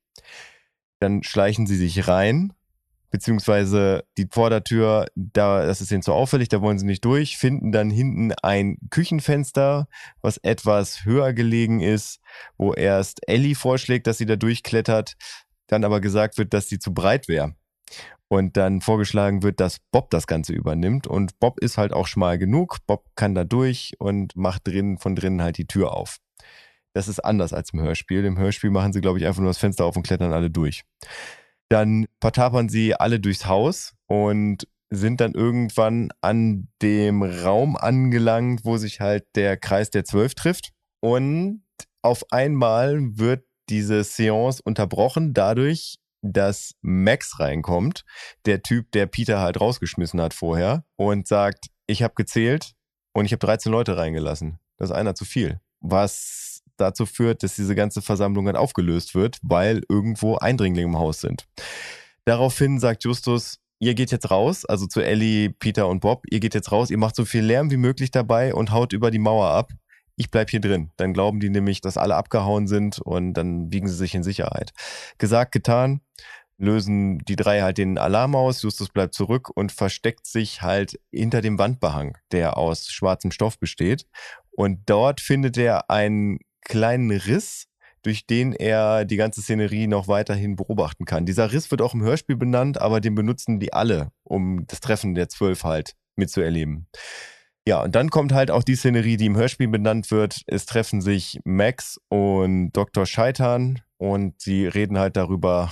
Dann schleichen sie sich rein, beziehungsweise die Vordertür, da, das ist ihnen zu auffällig, da wollen sie nicht durch, finden dann hinten ein Küchenfenster, was etwas höher gelegen ist, wo erst Ellie vorschlägt, dass sie da durchklettert, dann aber gesagt wird, dass sie zu breit wäre. Und dann vorgeschlagen wird, dass Bob das Ganze übernimmt. Und Bob ist halt auch schmal genug. Bob kann da durch und macht drin, von drinnen halt die Tür auf. Das ist anders als im Hörspiel. Im Hörspiel machen sie, glaube ich, einfach nur das Fenster auf und klettern alle durch. Dann vertapern sie alle durchs Haus und sind dann irgendwann an dem Raum angelangt, wo sich halt der Kreis der Zwölf trifft. Und auf einmal wird diese Seance unterbrochen dadurch, dass Max reinkommt, der Typ, der Peter halt rausgeschmissen hat vorher und sagt, ich habe gezählt und ich habe 13 Leute reingelassen. Das ist einer zu viel. Was dazu führt, dass diese ganze Versammlung dann aufgelöst wird, weil irgendwo Eindringlinge im Haus sind. Daraufhin sagt Justus, ihr geht jetzt raus, also zu Ellie, Peter und Bob, ihr geht jetzt raus, ihr macht so viel Lärm wie möglich dabei und haut über die Mauer ab. Ich bleib hier drin. Dann glauben die nämlich, dass alle abgehauen sind und dann wiegen sie sich in Sicherheit. Gesagt, getan, lösen die drei halt den Alarm aus, Justus bleibt zurück und versteckt sich halt hinter dem Wandbehang, der aus schwarzem Stoff besteht. Und dort findet er einen kleinen Riss, durch den er die ganze Szenerie noch weiterhin beobachten kann. Dieser Riss wird auch im Hörspiel benannt, aber den benutzen die alle, um das Treffen der Zwölf halt mitzuerleben. Ja, und dann kommt halt auch die Szenerie, die im Hörspiel benannt wird. Es treffen sich Max und Dr. Scheitan und sie reden halt darüber,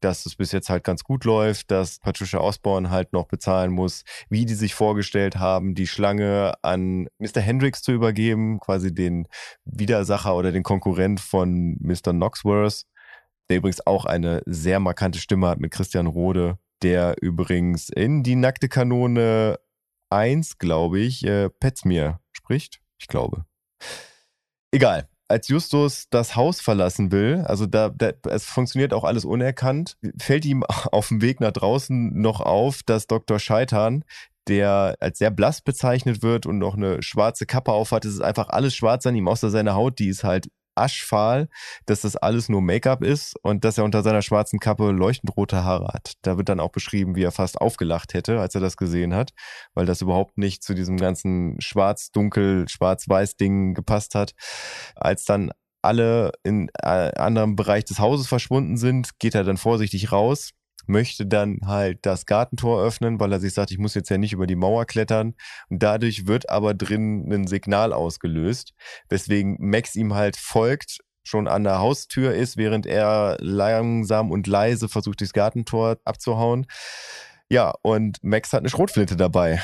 dass es bis jetzt halt ganz gut läuft, dass Patricia Osborne halt noch bezahlen muss, wie die sich vorgestellt haben, die Schlange an Mr. Hendricks zu übergeben, quasi den Widersacher oder den Konkurrent von Mr. Knoxworth, der übrigens auch eine sehr markante Stimme hat mit Christian Rode, der übrigens in die nackte Kanone 1, glaube ich, äh, Petzmir spricht. Ich glaube. Egal. Als Justus das Haus verlassen will, also da, da es funktioniert auch alles unerkannt, fällt ihm auf dem Weg nach draußen noch auf, dass Dr. Scheitan, der als sehr blass bezeichnet wird und noch eine schwarze Kappe aufhat, es ist einfach alles schwarz an ihm, außer seine Haut, die ist halt aschfahl, dass das alles nur Make-up ist und dass er unter seiner schwarzen Kappe leuchtend rote Haare hat. Da wird dann auch beschrieben, wie er fast aufgelacht hätte, als er das gesehen hat, weil das überhaupt nicht zu diesem ganzen schwarz-dunkel, schwarz-weiß-Ding gepasst hat. Als dann alle in äh, anderem Bereich des Hauses verschwunden sind, geht er dann vorsichtig raus, möchte dann halt das Gartentor öffnen, weil er sich sagt, ich muss jetzt ja nicht über die Mauer klettern. Und dadurch wird aber drin ein Signal ausgelöst, weswegen Max ihm halt folgt, schon an der Haustür ist, während er langsam und leise versucht, durchs Gartentor abzuhauen. Ja, und Max hat eine Schrotflinte dabei.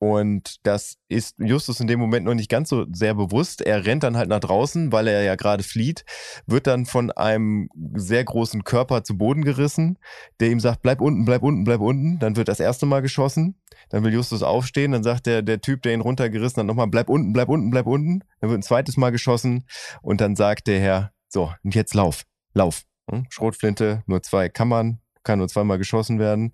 Und das ist Justus in dem Moment noch nicht ganz so sehr bewusst. Er rennt dann halt nach draußen, weil er ja gerade flieht, wird dann von einem sehr großen Körper zu Boden gerissen, der ihm sagt, bleib unten, bleib unten, bleib unten. Dann wird das erste Mal geschossen. Dann will Justus aufstehen. Dann sagt der, der Typ, der ihn runtergerissen hat, nochmal, bleib unten, bleib unten, bleib unten. Dann wird ein zweites Mal geschossen. Und dann sagt der Herr, so, und jetzt lauf, lauf. Hm? Schrotflinte, nur zwei Kammern, kann nur zweimal geschossen werden.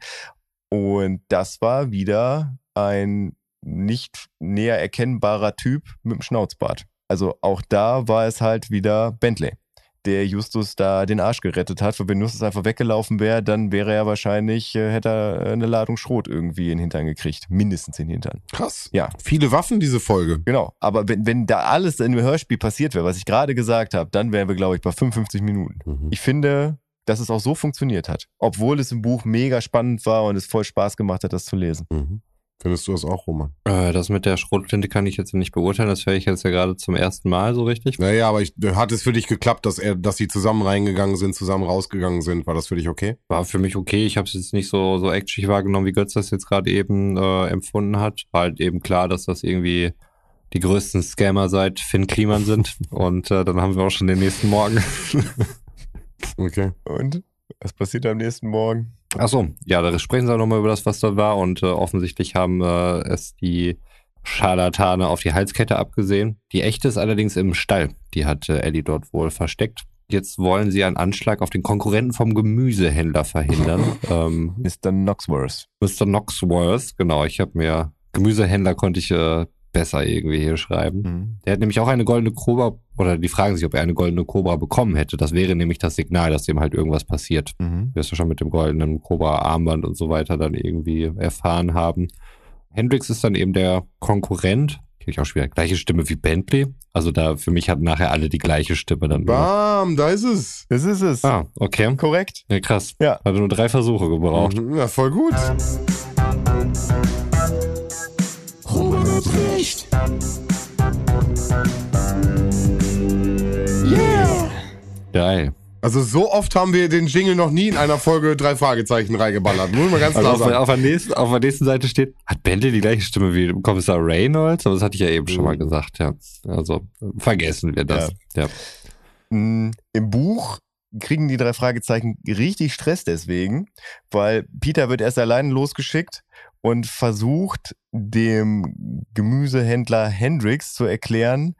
Und das war wieder ein nicht näher erkennbarer Typ mit dem Schnauzbart. Also auch da war es halt wieder Bentley, der Justus da den Arsch gerettet hat. Weil wenn Justus einfach weggelaufen wäre, dann wäre er wahrscheinlich, äh, hätte er eine Ladung Schrot irgendwie in den Hintern gekriegt. Mindestens in den Hintern. Krass. Ja. Viele Waffen, diese Folge. Genau. Aber wenn, wenn da alles in dem Hörspiel passiert wäre, was ich gerade gesagt habe, dann wären wir, glaube ich, bei 55 Minuten. Mhm. Ich finde, dass es auch so funktioniert hat. Obwohl es im Buch mega spannend war und es voll Spaß gemacht hat, das zu lesen. Mhm. Findest du das auch, Roman? Äh, das mit der Schrotflinte kann ich jetzt nicht beurteilen. Das höre ich jetzt ja gerade zum ersten Mal so richtig. Naja, aber ich, hat es für dich geklappt, dass er, dass sie zusammen reingegangen sind, zusammen rausgegangen sind? War das für dich okay? War für mich okay. Ich habe es jetzt nicht so so actionig wahrgenommen, wie Götz das jetzt gerade eben äh, empfunden hat. War halt eben klar, dass das irgendwie die größten Scammer seit Finn Kliman sind. Und äh, dann haben wir auch schon den nächsten Morgen. Okay. Und was passiert am nächsten Morgen? Ach so, ja, da sprechen sie auch nochmal über das, was da war. Und äh, offensichtlich haben äh, es die Scharlatane auf die Halskette abgesehen. Die echte ist allerdings im Stall. Die hat äh, Ellie dort wohl versteckt. Jetzt wollen sie einen Anschlag auf den Konkurrenten vom Gemüsehändler verhindern. ähm, Mr. Knoxworth. Mr. Knoxworth, genau. Ich habe mir Gemüsehändler konnte ich äh, besser irgendwie hier schreiben. Mhm. Der hat nämlich auch eine goldene Cobra, oder die fragen sich, ob er eine goldene Cobra bekommen hätte. Das wäre nämlich das Signal, dass dem halt irgendwas passiert. Mhm. Wirst du schon mit dem goldenen Cobra-Armband und so weiter dann irgendwie erfahren haben. Hendrix ist dann eben der Konkurrent. Krieg ich auch schwer. Gleiche Stimme wie Bentley. Also da für mich hatten nachher alle die gleiche Stimme dann. nur. Bam, da ist es. Das ist es. Ah, okay. Korrekt. Ja, krass. Ja. Hatte nur drei Versuche gebraucht. Mhm, Ja, voll gut. Roman hat recht. Yeah! Geil. Also so oft haben wir den Jingle noch nie in einer Folge drei Fragezeichen reingeballert. Muss ich mal ganz Also klar auf, der- sagen. auf, der nächsten, auf der nächsten Seite steht, hat Bentley die gleiche Stimme wie Kommissar Reynolds? Aber das hatte ich ja eben schon mal gesagt, ja. Also vergessen wir das. Ja. Mm, Im Buch kriegen die drei Fragezeichen richtig Stress deswegen, weil Peter wird erst allein losgeschickt und versucht dem Gemüsehändler Hendrix zu erklären,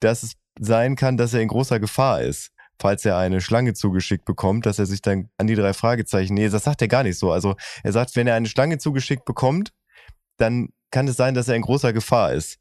dass es sein kann, dass er in großer Gefahr ist. Falls er eine Schlange zugeschickt bekommt, dass er sich dann an die drei Fragezeichen, nee, das sagt er gar nicht so. Also er sagt, wenn er eine Schlange zugeschickt bekommt, dann kann es sein, dass er in großer Gefahr ist.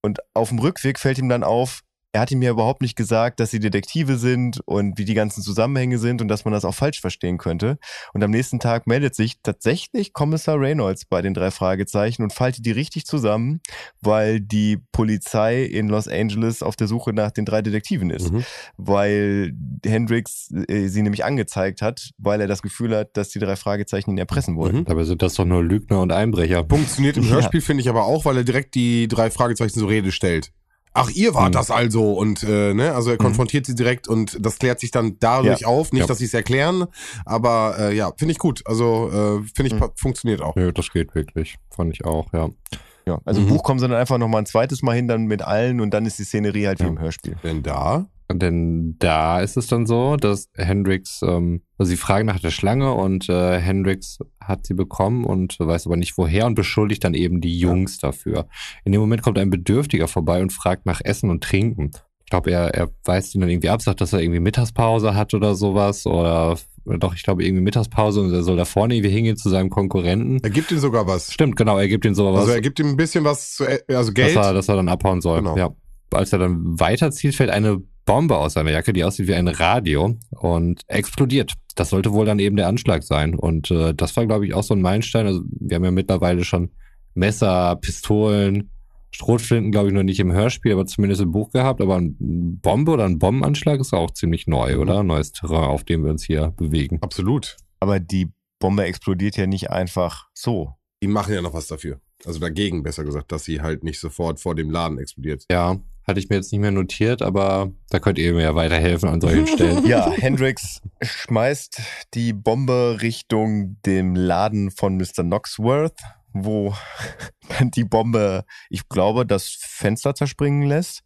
Und auf dem Rückweg fällt ihm dann auf, er hat ihm ja überhaupt nicht gesagt, dass sie Detektive sind und wie die ganzen Zusammenhänge sind und dass man das auch falsch verstehen könnte. Und am nächsten Tag meldet sich tatsächlich Kommissar Reynolds bei den drei Fragezeichen und faltet die richtig zusammen, weil die Polizei in Los Angeles auf der Suche nach den drei Detektiven ist. Mhm. Weil Hendrix äh, sie nämlich angezeigt hat, weil er das Gefühl hat, dass die drei Fragezeichen ihn erpressen wollen. Mhm. Dabei sind das doch nur Lügner und Einbrecher. Funktioniert im Ja. Hörspiel, finde ich aber auch, weil er direkt die drei Fragezeichen zur Rede stellt. Ach, ihr wart Mhm. das also und äh, ne, also er konfrontiert sie direkt und das klärt sich dann dadurch Ja. auf. Nicht, Ja. dass sie es erklären, aber äh, ja, finde ich gut. Also äh, finde ich Mhm. funktioniert auch. Nö, das geht wirklich. Fand ich auch, ja. Ja, also im Mhm. Buch kommen sie dann einfach nochmal ein zweites Mal hin, dann mit allen und dann ist die Szenerie halt wie Ja. im Hörspiel. Denn da Denn da ist es dann so, dass Hendrix, ähm, also sie fragen nach der Schlange und äh, Hendrix hat sie bekommen und weiß aber nicht woher und beschuldigt dann eben die Jungs dafür. In dem Moment kommt ein Bedürftiger vorbei und fragt nach Essen und Trinken. Ich glaube, er, er weist ihn dann irgendwie ab, sagt, dass er irgendwie Mittagspause hat oder sowas oder doch, ich glaube irgendwie Mittagspause und er soll da vorne irgendwie hingehen zu seinem Konkurrenten. er gibt ihm sogar was. Stimmt, genau, er gibt ihm so was. Also er gibt ihm ein bisschen was zu, e- also Geld. Dass er, dass er dann abhauen soll. Genau. Ja. Als er dann weiterzieht, fällt eine Bombe aus seiner Jacke, die aussieht wie ein Radio und explodiert. Das sollte wohl dann eben der Anschlag sein. Und äh, das war, glaube ich, auch so ein Meilenstein. Also wir haben ja mittlerweile schon Messer, Pistolen, Schrotflinten, glaube ich, noch nicht im Hörspiel, aber zumindest im Buch gehabt. Aber eine Bombe oder ein Bombenanschlag ist auch ziemlich neu, Mhm. oder? Neues Terrain, auf dem wir uns hier bewegen. Absolut. Aber die Bombe explodiert ja nicht einfach so. Die machen ja noch was dafür. Also dagegen, besser gesagt, dass sie halt nicht sofort vor dem Laden explodiert. Ja, hatte ich mir jetzt nicht mehr notiert, aber da könnt ihr mir ja weiterhelfen an solchen Stellen. Ja, Hendrix schmeißt die Bombe Richtung dem Laden von Mr. Knoxworth, wo die Bombe, ich glaube, das Fenster zerspringen lässt.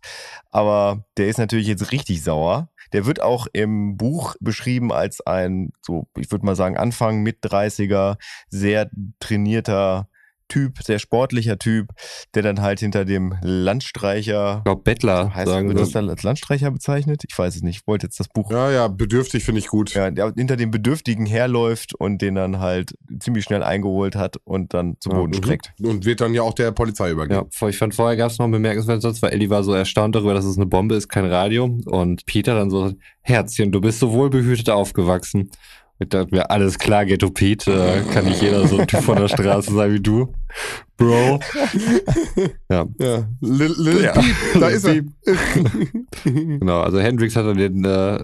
Aber der ist natürlich jetzt richtig sauer. Der wird auch im Buch beschrieben als ein, so, ich würde mal sagen, Anfang mit 30er, sehr trainierter Typ, sehr sportlicher Typ, der dann halt hinter dem Landstreicher Ich glaube, Bettler Heißt, sagen wird das dann als Landstreicher bezeichnet? Ich weiß es nicht. Ich wollte jetzt das Buch. Ja, ja, bedürftig finde ich gut. Ja, der hinter dem Bedürftigen herläuft und den dann halt ziemlich schnell eingeholt hat und dann zu Boden Mhm. streckt. Und wird dann ja auch der Polizei übergeben. Ja, ich fand vorher gab es noch einen bemerkenswerten Satz, weil Ellie war so erstaunt darüber, dass es eine Bombe ist, kein Radio. Und Peter dann so, Herzchen, du bist so wohlbehütet aufgewachsen. Ich dachte mir, alles klar, Ghetto Pete, kann nicht jeder so ein Typ von der Straße sein wie du. Bro. ja, Ja. Lil, Lil Ja. Peep, da ist er. genau. Also Hendrix hat dann den äh,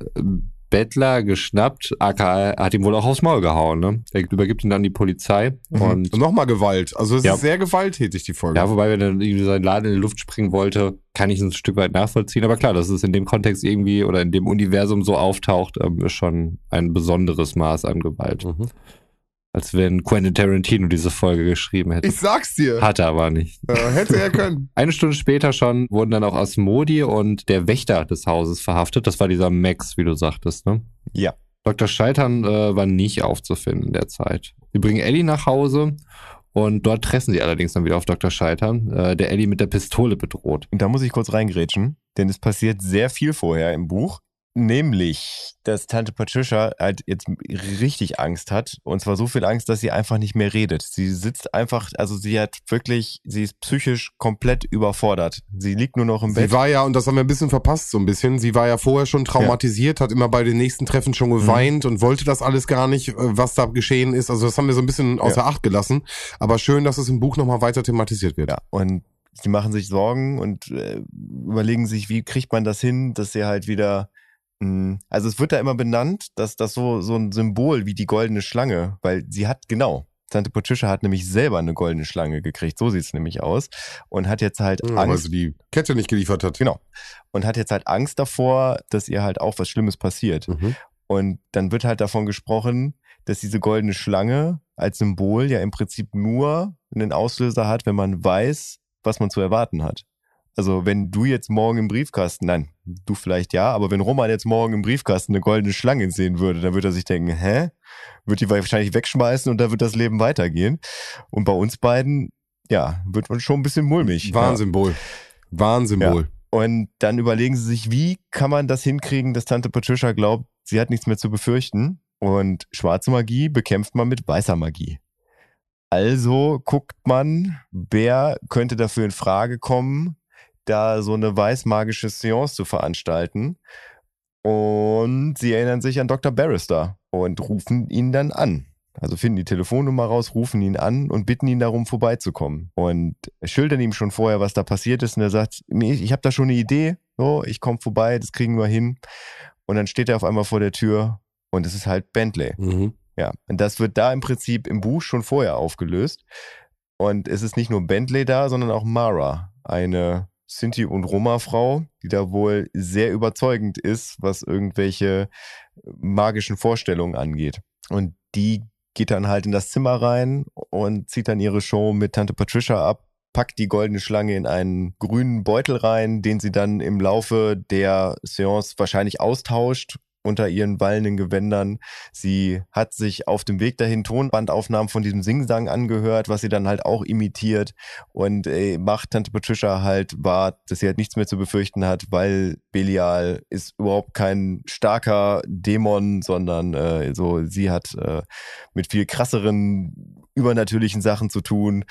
Bettler geschnappt, aka hat ihm wohl auch aufs Maul gehauen, ne? Er übergibt ihn dann an die Polizei Mhm. und Und nochmal Gewalt. Also es Ja. ist sehr gewalttätig, die Folge. Ja, wobei, wenn er irgendwie seinen Laden in die Luft springen wollte, kann ich es ein Stück weit nachvollziehen. Aber klar, dass es in dem Kontext irgendwie oder in dem Universum so auftaucht, ähm, ist schon ein besonderes Maß an Gewalt. Mhm. Als wenn Quentin Tarantino diese Folge geschrieben hätte. Ich sag's dir. Hat er aber nicht. Äh, hätte er können. Eine Stunde später schon wurden dann auch Asmodi und der Wächter des Hauses verhaftet. Das war dieser Max, wie du sagtest, ne? Ja. Dr. Scheitern äh, war nicht aufzufinden in der Zeit. Sie bringen Ellie nach Hause und dort treffen sie allerdings dann wieder auf Dr. Scheitern, äh, der Ellie mit der Pistole bedroht. Und da muss ich kurz reingrätschen, denn es passiert sehr viel vorher im Buch. Nämlich, dass Tante Patricia halt jetzt richtig Angst hat. Und zwar so viel Angst, dass sie einfach nicht mehr redet. Sie sitzt einfach, also sie hat wirklich, sie ist psychisch komplett überfordert. Sie liegt nur noch im Bett. Sie war ja, und das haben wir ein bisschen verpasst, so ein bisschen, sie war ja vorher schon traumatisiert, hat immer bei den nächsten Treffen schon geweint und wollte das alles gar nicht, äh, was da geschehen ist. Also das haben wir so ein bisschen außer Acht gelassen. Aber schön, dass es im Buch nochmal weiter thematisiert wird. Ja, und sie machen sich Sorgen und äh, überlegen sich, wie kriegt man das hin, dass sie halt wieder. Mh, also es wird da immer benannt, dass das so, so ein Symbol wie die goldene Schlange, weil sie hat, genau, Tante Patricia hat nämlich selber eine goldene Schlange gekriegt, so sieht's nämlich aus. Und hat jetzt halt Ja, weil Angst sie die Kette nicht geliefert hat. Genau. und hat jetzt halt Angst davor, dass ihr halt auch was Schlimmes passiert. Mhm. Und dann wird halt davon gesprochen, dass diese goldene Schlange als Symbol ja im Prinzip nur einen Auslöser hat, wenn man weiß, was man zu erwarten hat. Also wenn du jetzt morgen im Briefkasten, nein, du vielleicht ja, aber wenn Roman jetzt morgen im Briefkasten eine goldene Schlange sehen würde, dann würde er sich denken, hä? Wird die wahrscheinlich wegschmeißen und da wird das Leben weitergehen. Und bei uns beiden, ja, wird man schon ein bisschen mulmig. Ja. Warnsymbol. Warnsymbol. Und dann überlegen sie sich, wie kann man das hinkriegen, dass Tante Patricia glaubt, sie hat nichts mehr zu befürchten. Und schwarze Magie bekämpft man mit weißer Magie. Also guckt man, wer könnte dafür in Frage kommen, da so eine weißmagische Seance zu veranstalten. Und sie erinnern sich an Dr. Barrister und rufen ihn dann an. Also finden die Telefonnummer raus, rufen ihn an und bitten ihn darum, vorbeizukommen. Und schildern ihm schon vorher, was da passiert ist. Und er sagt, "Nee, ich habe da schon eine Idee. So, ich komme vorbei, das kriegen wir hin. Und dann steht er auf einmal vor der Tür und es ist halt Bentley. Mhm. Ja, und das wird da im Prinzip im Buch schon vorher aufgelöst. Und es ist nicht nur Bentley da, sondern auch Mara, eine Sinti- und Roma-Frau, die da wohl sehr überzeugend ist, was irgendwelche magischen Vorstellungen angeht. Und die geht dann halt in das Zimmer rein und zieht dann ihre Show mit Tante Patricia ab, packt die goldene Schlange in einen grünen Beutel rein, den sie dann im Laufe der Seance wahrscheinlich austauscht unter ihren wallenden Gewändern. Sie hat sich auf dem Weg dahin Tonbandaufnahmen von diesem Singsang angehört, was sie dann halt auch imitiert und äh, macht Tante Patricia halt wahr, dass sie halt nichts mehr zu befürchten hat, weil Belial ist überhaupt kein starker Dämon, sondern äh, so sie hat äh, mit viel krasseren übernatürlichen Sachen zu tun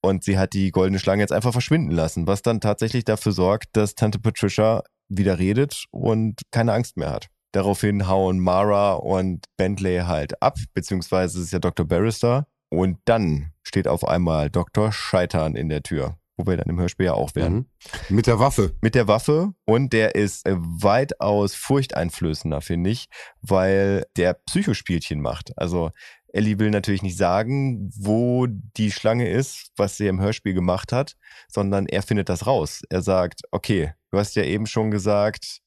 und sie hat die goldene Schlange jetzt einfach verschwinden lassen, was dann tatsächlich dafür sorgt, dass Tante Patricia wieder redet und keine Angst mehr hat. Daraufhin hauen Mara und Bentley halt ab, beziehungsweise es ist ja Dr. Barrister. Und dann steht auf einmal Dr. Scheitern in der Tür. wo wir dann im Hörspiel ja auch werden. Mhm. Mit der Waffe. Mit der Waffe und der ist äh, weitaus furchteinflößender, finde ich, weil der Psychospielchen macht. Also Ellie will natürlich nicht sagen, wo die Schlange ist, was sie im Hörspiel gemacht hat, sondern er findet das raus. Er sagt, okay, du hast ja eben schon gesagt,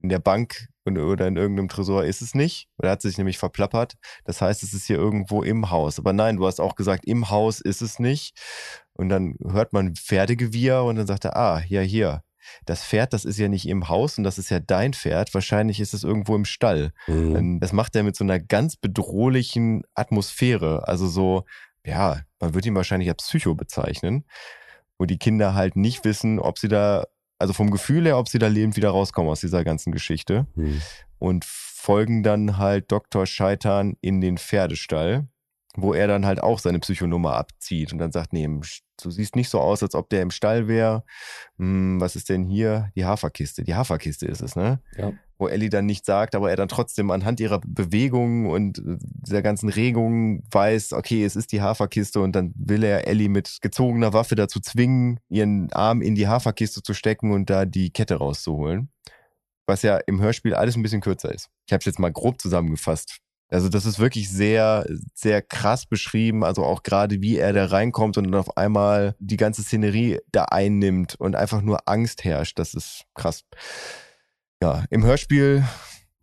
in der Bank oder in irgendeinem Tresor ist es nicht. Er hat sich nämlich verplappert. Das heißt, es ist hier irgendwo im Haus. Aber nein, du hast auch gesagt, im Haus ist es nicht. Und dann hört man Pferdegewirr und dann sagt er, ah, ja, hier. Das Pferd, das ist ja nicht im Haus und das ist ja dein Pferd. Wahrscheinlich ist es irgendwo im Stall. Mhm. Das macht er mit so einer ganz bedrohlichen Atmosphäre. Also so, ja, man würde ihn wahrscheinlich als Psycho bezeichnen, wo die Kinder halt nicht wissen, ob sie da, also vom Gefühl her, ob sie da lebend wieder rauskommen aus dieser ganzen Geschichte Mhm. und folgen dann halt Dr. Scheitern in den Pferdestall, wo er dann halt auch seine Psychonummer abzieht und dann sagt, nee, du siehst nicht so aus, als ob der im Stall wäre. Hm, was ist denn hier? Die Haferkiste. Die Haferkiste ist es, ne? Ja. Wo Ellie dann nicht sagt, aber er dann trotzdem anhand ihrer Bewegungen und äh, dieser ganzen Regungen weiß, okay, es ist die Haferkiste und dann will er Ellie mit gezogener Waffe dazu zwingen, ihren Arm in die Haferkiste zu stecken und da die Kette rauszuholen was ja im Hörspiel alles ein bisschen kürzer ist. Ich habe es jetzt mal grob zusammengefasst. Also das ist wirklich sehr, sehr krass beschrieben, also auch gerade wie er da reinkommt und dann auf einmal die ganze Szenerie da einnimmt und einfach nur Angst herrscht. Das ist krass. Ja, im Hörspiel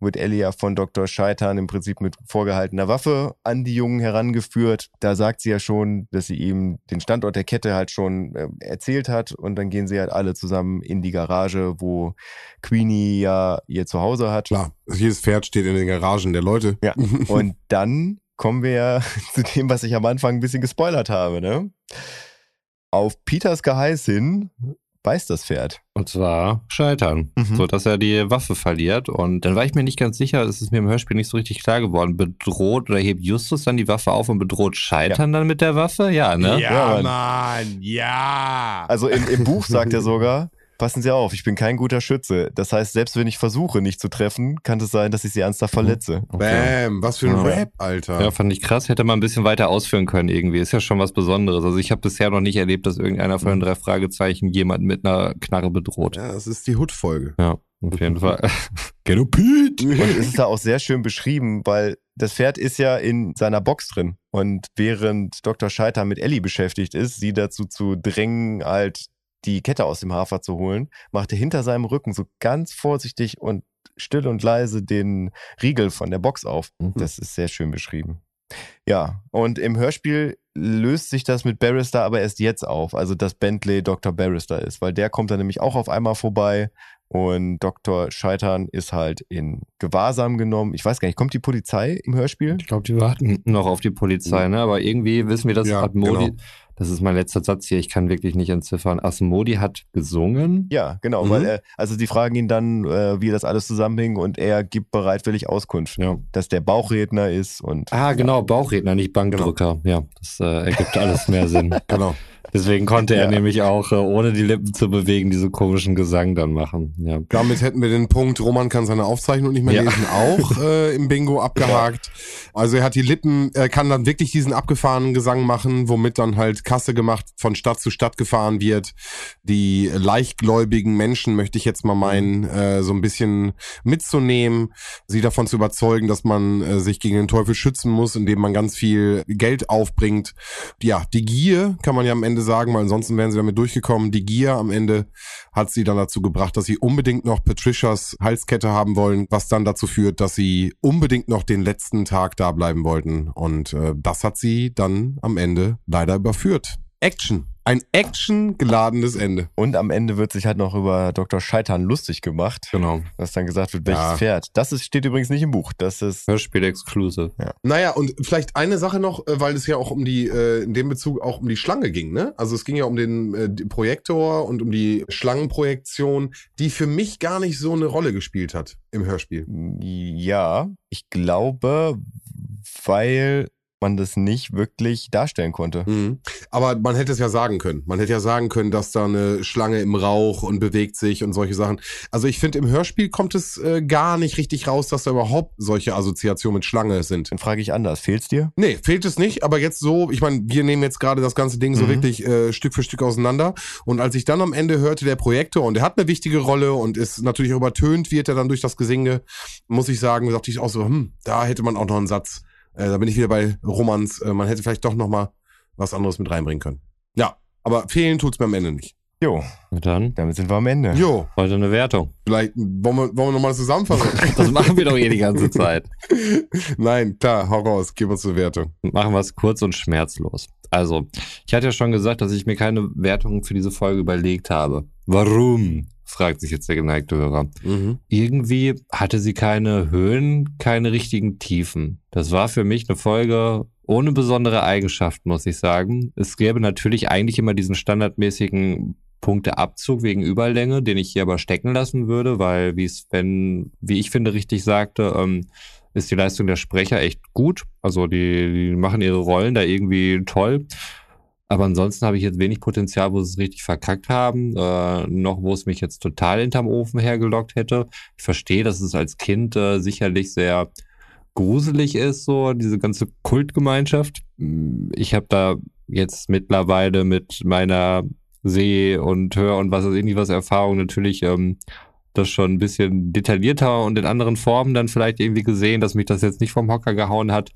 wird Ellie ja von Dr. Scheitern im Prinzip mit vorgehaltener Waffe an die Jungen herangeführt. Da sagt sie ja schon, dass sie ihm den Standort der Kette halt schon äh, erzählt hat und dann gehen sie halt alle zusammen in die Garage, wo Queenie ja ihr Zuhause hat. Klar, jedes Pferd steht in den Garagen der Leute. Ja. Und dann kommen wir ja zu dem, was ich am Anfang ein bisschen gespoilert habe, ne? Auf Peters Geheiß hin beißt das Pferd. Und zwar scheitern, Mhm. so dass er die Waffe verliert. Und dann war ich mir nicht ganz sicher, es ist mir im Hörspiel nicht so richtig klar geworden. Bedroht oder hebt Justus dann die Waffe auf und bedroht Scheitern dann mit der Waffe? Ja, ne? Ja, Mann. Mann, ja. Also im, im Buch sagt er sogar, passen Sie auf, ich bin kein guter Schütze. Das heißt, selbst wenn ich versuche, nicht zu treffen, kann es sein, dass ich sie ernsthaft verletze. Okay. Bam, was für ein Ja. Rap, Alter. Ja, fand ich krass. Hätte man ein bisschen weiter ausführen können irgendwie. Ist ja schon was Besonderes. Also ich habe bisher noch nicht erlebt, dass irgendeiner von den drei Fragezeichen jemanden mit einer Knarre bedroht. Ja, das ist die Hood-Folge. Ja, auf jeden Fall. Pete. Und es ist da auch sehr schön beschrieben, weil das Pferd ist ja in seiner Box drin. Und während Dr. Scheiter mit Ellie beschäftigt ist, sie dazu zu drängen, halt die Kette aus dem Hafer zu holen, macht er hinter seinem Rücken so ganz vorsichtig und still und leise den Riegel von der Box auf. Mhm. Das ist sehr schön beschrieben. Ja, und im Hörspiel löst sich das mit Barrister aber erst jetzt auf, also dass Bentley Dr. Barrister ist, weil der kommt dann nämlich auch auf einmal vorbei und Dr. Scheitern ist halt in Gewahrsam genommen. Ich weiß gar nicht, kommt die Polizei im Hörspiel? Ich glaube, die warten noch auf die Polizei, ne? Aber irgendwie wissen wir, dass Ja, Asmodi, genau. Das ist mein letzter Satz hier, ich kann wirklich nicht entziffern. Asmodi hat gesungen. Ja, genau, Mhm. weil er, also die fragen ihn dann, äh, wie das alles zusammenhing und er gibt bereitwillig Auskunft, Ja. dass der Bauchredner ist und Ah, genau, Bauchredner, nicht Bankdrücker. Ja, das äh, ergibt alles mehr Sinn. Genau. Deswegen konnte er Ja. nämlich auch, äh, ohne die Lippen zu bewegen, diese komischen Gesang dann machen. Ja. Damit hätten wir den Punkt, Roman kann seine Aufzeichnung nicht mehr Ja. lesen, auch äh, im Bingo abgehakt. Also er hat die Lippen, er kann dann wirklich diesen abgefahrenen Gesang machen, womit dann halt Kasse gemacht, von Stadt zu Stadt gefahren wird. Die leichtgläubigen Menschen, möchte ich jetzt mal meinen, äh, so ein bisschen mitzunehmen, sie davon zu überzeugen, dass man äh, sich gegen den Teufel schützen muss, indem man ganz viel Geld aufbringt. Ja, die Gier kann man ja am Ende sagen, weil ansonsten wären sie damit durchgekommen. Die Gier am Ende hat sie dann dazu gebracht, dass sie unbedingt noch Patricias Halskette haben wollen, was dann dazu führt, dass sie unbedingt noch den letzten Tag da bleiben wollten. Und äh, das hat sie dann am Ende leider überführt. Action. Ein actiongeladenes Ende. Und am Ende wird sich halt noch über Dr. Scheitern lustig gemacht, Genau. dass dann gesagt wird, welches Ja. Pferd. Das ist, steht übrigens nicht im Buch. Das ist, Hörspiel Exclusive. Naja, und vielleicht eine Sache noch, äh, weil es ja auch um die, äh, in dem Bezug auch um die Schlange ging, ne? Also es ging ja um den äh, Projektor und um die Schlangenprojektion, die für mich gar nicht so eine Rolle gespielt hat im Hörspiel. ja, ich glaube, weil man das nicht wirklich darstellen konnte. Mhm. Aber man hätte es ja sagen können. Man hätte ja sagen können, dass da eine Schlange im Rauch und bewegt sich und solche Sachen. Also ich finde, im Hörspiel kommt es äh, gar nicht richtig raus, dass da überhaupt solche Assoziationen mit Schlange sind. Dann frage ich anders, fehlt's dir? Nee, fehlt es nicht, aber jetzt so, ich meine, wir nehmen jetzt gerade das ganze Ding so Mhm. wirklich äh, Stück für Stück auseinander. Und als ich dann am Ende hörte, der Projektor, und er hat eine wichtige Rolle und ist natürlich auch übertönt, wird er dann durch das Gesinge, muss ich sagen, dachte ich auch so, hm, da hätte man auch noch einen Satz. Äh, da bin ich wieder bei Romans, äh, man hätte vielleicht doch noch mal was anderes mit reinbringen können. Ja, aber fehlen tut's mir am Ende nicht. Jo, Und dann damit sind wir am Ende. Jo, heute eine Wertung. vielleicht wollen wir, wollen wir nochmal zusammenfassen. Das machen wir doch eh die ganze Zeit. Nein, klar, hau raus, gib uns eine Wertung. Machen wir es kurz und schmerzlos. Also, ich hatte ja schon gesagt, dass ich mir keine Wertung für diese Folge überlegt habe. Warum? Fragt sich jetzt der geneigte Hörer. Mhm. Irgendwie hatte sie keine Höhen, keine richtigen Tiefen. Das war für mich eine Folge ohne besondere Eigenschaften, muss ich sagen. Es gäbe natürlich eigentlich immer diesen standardmäßigen Punkteabzug wegen Überlänge, den ich hier aber stecken lassen würde, weil, wie es Sven, wie ich finde, richtig sagte, ähm, ist die Leistung der Sprecher echt gut. Also die, die machen ihre Rollen da irgendwie toll. Aber ansonsten habe ich jetzt wenig Potenzial, wo sie es richtig verkackt haben, äh, noch wo es mich jetzt total hinterm Ofen hergelockt hätte. Ich verstehe, dass es als Kind äh, sicherlich sehr gruselig ist, so diese ganze Kultgemeinschaft. Ich habe da jetzt mittlerweile mit meiner Seh- und Hör- und was weiß ich nicht was Erfahrung natürlich ähm, das schon ein bisschen detaillierter und in anderen Formen dann vielleicht irgendwie gesehen, dass mich das jetzt nicht vom Hocker gehauen hat.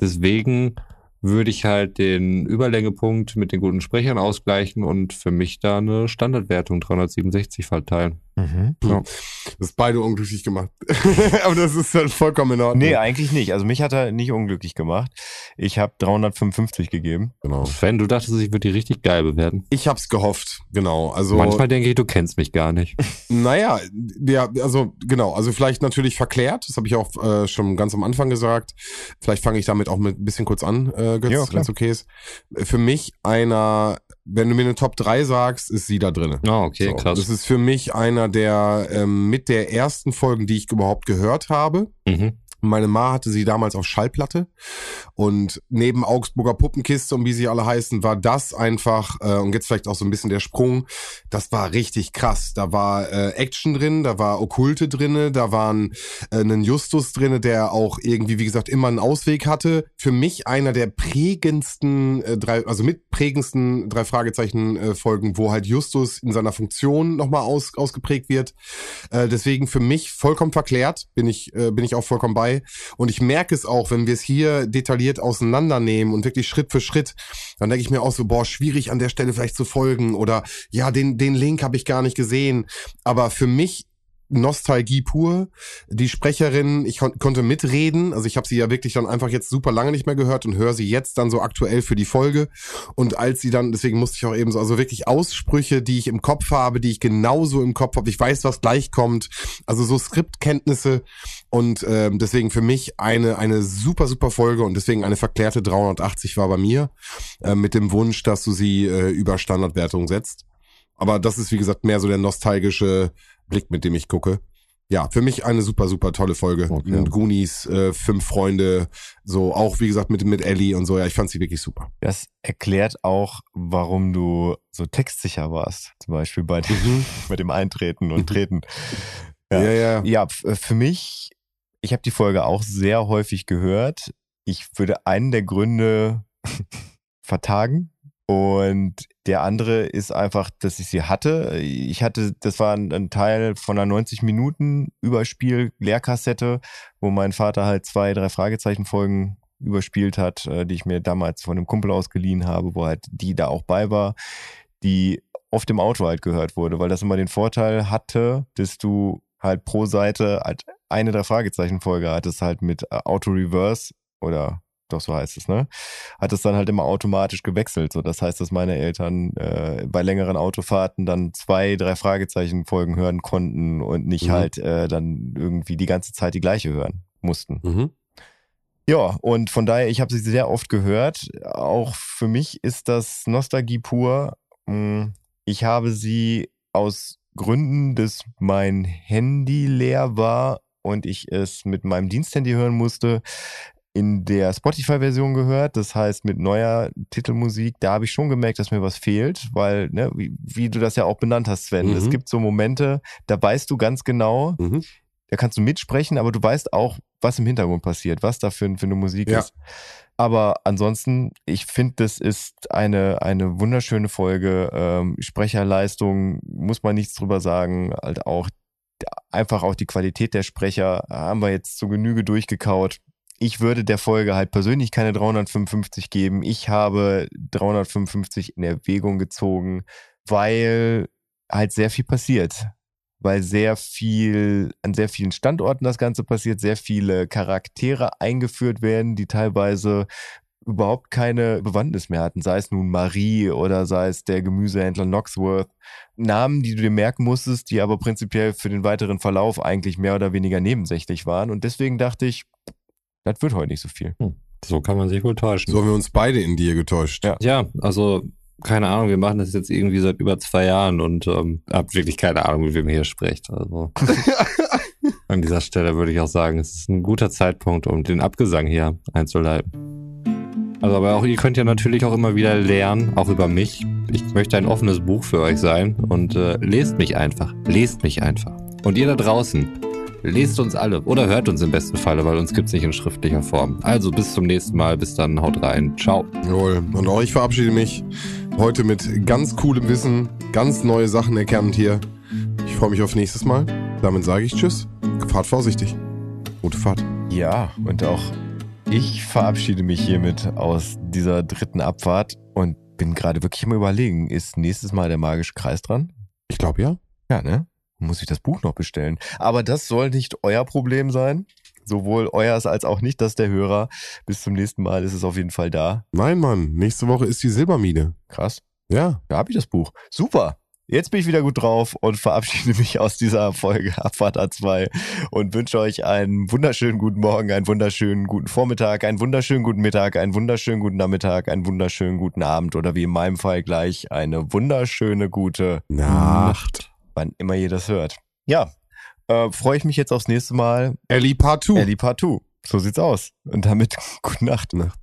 Deswegen würde ich halt den Überlängepunkt mit den guten Sprechern ausgleichen und für mich da eine Standardwertung 367 verteilen. Mhm. Ja. Das ist beide unglücklich gemacht. aber das ist dann vollkommen in Ordnung. Nee, eigentlich nicht. Also mich hat er nicht unglücklich gemacht. Ich habe 355 gegeben. genau. Sven, du dachtest, ich würde die richtig geil bewerten. Ich hab's gehofft, genau. Also Manchmal denke ich, du kennst mich gar nicht. Naja, ja, also genau, also vielleicht natürlich verklärt, das habe ich auch äh, schon ganz am Anfang gesagt. Vielleicht fange ich damit auch mit ein bisschen kurz an, äh, Götz, Ja, wenn es okay ist. Für mich einer, wenn du mir eine Top 3 sagst, ist sie da drin. Ah, okay, so, krass. Das ist für mich einer der ähm, mit der ersten Folgen, die ich überhaupt gehört habe. Mhm. Meine Ma hatte sie damals auf Schallplatte und neben Augsburger Puppenkiste und wie sie alle heißen, war das einfach, äh, und jetzt vielleicht auch so ein bisschen der Sprung, das war richtig krass. Da war äh, Action drin, da war Okkulte drinne, da waren äh, einen Justus drinne, der auch irgendwie, wie gesagt, immer einen Ausweg hatte. Für mich einer der prägendsten, äh, drei, also mit prägendsten drei Fragezeichen äh, Folgen, wo halt Justus in seiner Funktion nochmal aus, ausgeprägt wird. Äh, deswegen für mich vollkommen verklärt, bin ich, äh, bin ich auch vollkommen bei. Und ich merke es auch, wenn wir es hier detailliert auseinandernehmen und wirklich Schritt für Schritt, dann denke ich mir auch so, boah, schwierig an der Stelle vielleicht zu folgen oder ja, den, den Link habe ich gar nicht gesehen. Aber für mich Nostalgie pur. Die Sprecherin, ich kon konnte mitreden, also ich habe sie ja wirklich dann einfach jetzt super lange nicht mehr gehört und höre sie jetzt dann so aktuell für die Folge. Und als sie dann, deswegen musste ich auch eben so, also wirklich Aussprüche, die ich im Kopf habe, die ich genauso im Kopf habe, ich weiß, was gleich kommt, also so Skriptkenntnisse und ähm, deswegen für mich eine eine super super Folge und deswegen eine verklärte 380 war bei mir äh, mit dem Wunsch, dass du sie äh, über Standardwertung setzt. Aber das ist wie gesagt mehr so der nostalgische Blick, mit dem ich gucke. Ja, für mich eine super, super tolle Folge. Okay. Mit Goonies, äh, fünf Freunde, so auch wie gesagt mit, mit Ellie und so. Ja, ich fand sie wirklich super. Das erklärt auch, warum du so textsicher warst. Zum Beispiel bei dem, bei dem Eintreten und Treten. Ja. ja. ja. Ja, äh, für mich, ich habe die Folge auch sehr häufig gehört. Ich würde einen der Gründe vertagen. Und der andere ist einfach, dass ich sie hatte. Ich hatte, das war ein, ein Teil von einer 90 Minuten Überspiel Lehrkassette, wo mein Vater halt zwei, drei Fragezeichen-Folgen überspielt hat, äh, die ich mir damals von einem Kumpel ausgeliehen habe, wo halt die da auch bei war, die oft im Auto halt gehört wurde, weil das immer den Vorteil hatte, dass du halt pro Seite halt eine drei Fragezeichen Folge hattest halt mit äh, Auto Reverse oder doch so heißt es, ne? Hat es dann halt immer automatisch gewechselt. So, das heißt, dass meine Eltern äh, bei längeren Autofahrten dann zwei, drei Fragezeichen Folgen hören konnten und nicht Mhm. halt äh, dann irgendwie die ganze Zeit die gleiche hören mussten. Mhm. Ja, und von daher, ich habe sie sehr oft gehört. Auch für mich ist das Nostalgie pur. Mm, Ich habe sie aus Gründen, dass mein Handy leer war und ich es mit meinem Diensthandy hören musste, in der Spotify-Version gehört, das heißt mit neuer Titelmusik, da habe ich schon gemerkt, dass mir was fehlt, weil, ne, wie, wie du das ja auch benannt hast, Sven, Mhm. es gibt so Momente, da weißt du ganz genau, Mhm. da kannst du mitsprechen, aber du weißt auch, was im Hintergrund passiert, was da für, für eine Musik Ja. ist. Aber ansonsten, ich finde, das ist eine, eine wunderschöne Folge. Ähm, Sprecherleistung, muss man nichts drüber sagen. Halt auch einfach auch die Qualität der Sprecher haben wir jetzt zu Genüge durchgekaut. Ich würde der Folge halt persönlich keine 355 geben. Ich habe 355 in Erwägung gezogen, weil halt sehr viel passiert. Weil sehr viel, an sehr vielen Standorten das Ganze passiert, sehr viele Charaktere eingeführt werden, die teilweise überhaupt keine Bewandtnis mehr hatten, sei es nun Marie oder sei es der Gemüsehändler Knoxworth. Namen, die du dir merken musstest, die aber prinzipiell für den weiteren Verlauf eigentlich mehr oder weniger nebensächlich waren. Und deswegen dachte ich, das wird heute nicht so viel. So kann man sich wohl täuschen. So haben wir uns beide in dir getäuscht. Ja. Ja, also keine Ahnung, wir machen das jetzt irgendwie seit über zwei Jahren und ähm, habt wirklich keine Ahnung, mit wem ihr hier sprecht. Also an dieser Stelle würde ich auch sagen, es ist ein guter Zeitpunkt, um den Abgesang hier einzuleiten. Also aber auch ihr könnt ja natürlich auch immer wieder lernen, auch über mich. Ich möchte ein offenes Buch für euch sein und äh, lest mich einfach. Lest mich einfach. Und ihr da draußen, lest uns alle oder hört uns im besten Falle, weil uns gibt's nicht in schriftlicher Form. Also bis zum nächsten Mal, bis dann, haut rein. Ciao. Jawohl. Und auch ich verabschiede mich heute mit ganz coolem Wissen, ganz neue Sachen erkannt hier. Ich freue mich auf nächstes Mal. Damit sage ich Tschüss. Fahrt vorsichtig. Gute Fahrt. Ja, und auch ich verabschiede mich hiermit aus dieser dritten Abfahrt und bin gerade wirklich im Überlegen, ist nächstes Mal der magische Kreis dran? Ich glaube ja. Ja, ne? Muss ich das Buch noch bestellen. Aber das soll nicht euer Problem sein. Sowohl euers als auch nicht das der Hörer. Bis zum nächsten Mal ist es auf jeden Fall da. Nein, Mann. Nächste Woche ist die Silbermine. Krass. Ja. Da habe ich das Buch. Super. Jetzt bin ich wieder gut drauf und verabschiede mich aus dieser Folge Abfahrt A2 und wünsche euch einen wunderschönen guten Morgen, einen wunderschönen guten Vormittag, einen wunderschönen guten Mittag, einen wunderschönen guten Nachmittag, einen wunderschönen guten Abend oder wie in meinem Fall gleich eine wunderschöne gute Nacht. Wann immer ihr das hört. Ja, äh, freue ich mich jetzt aufs nächste Mal. Ellie Partout. Ellie Partout. So sieht's aus. Und damit gute Nacht. Nacht.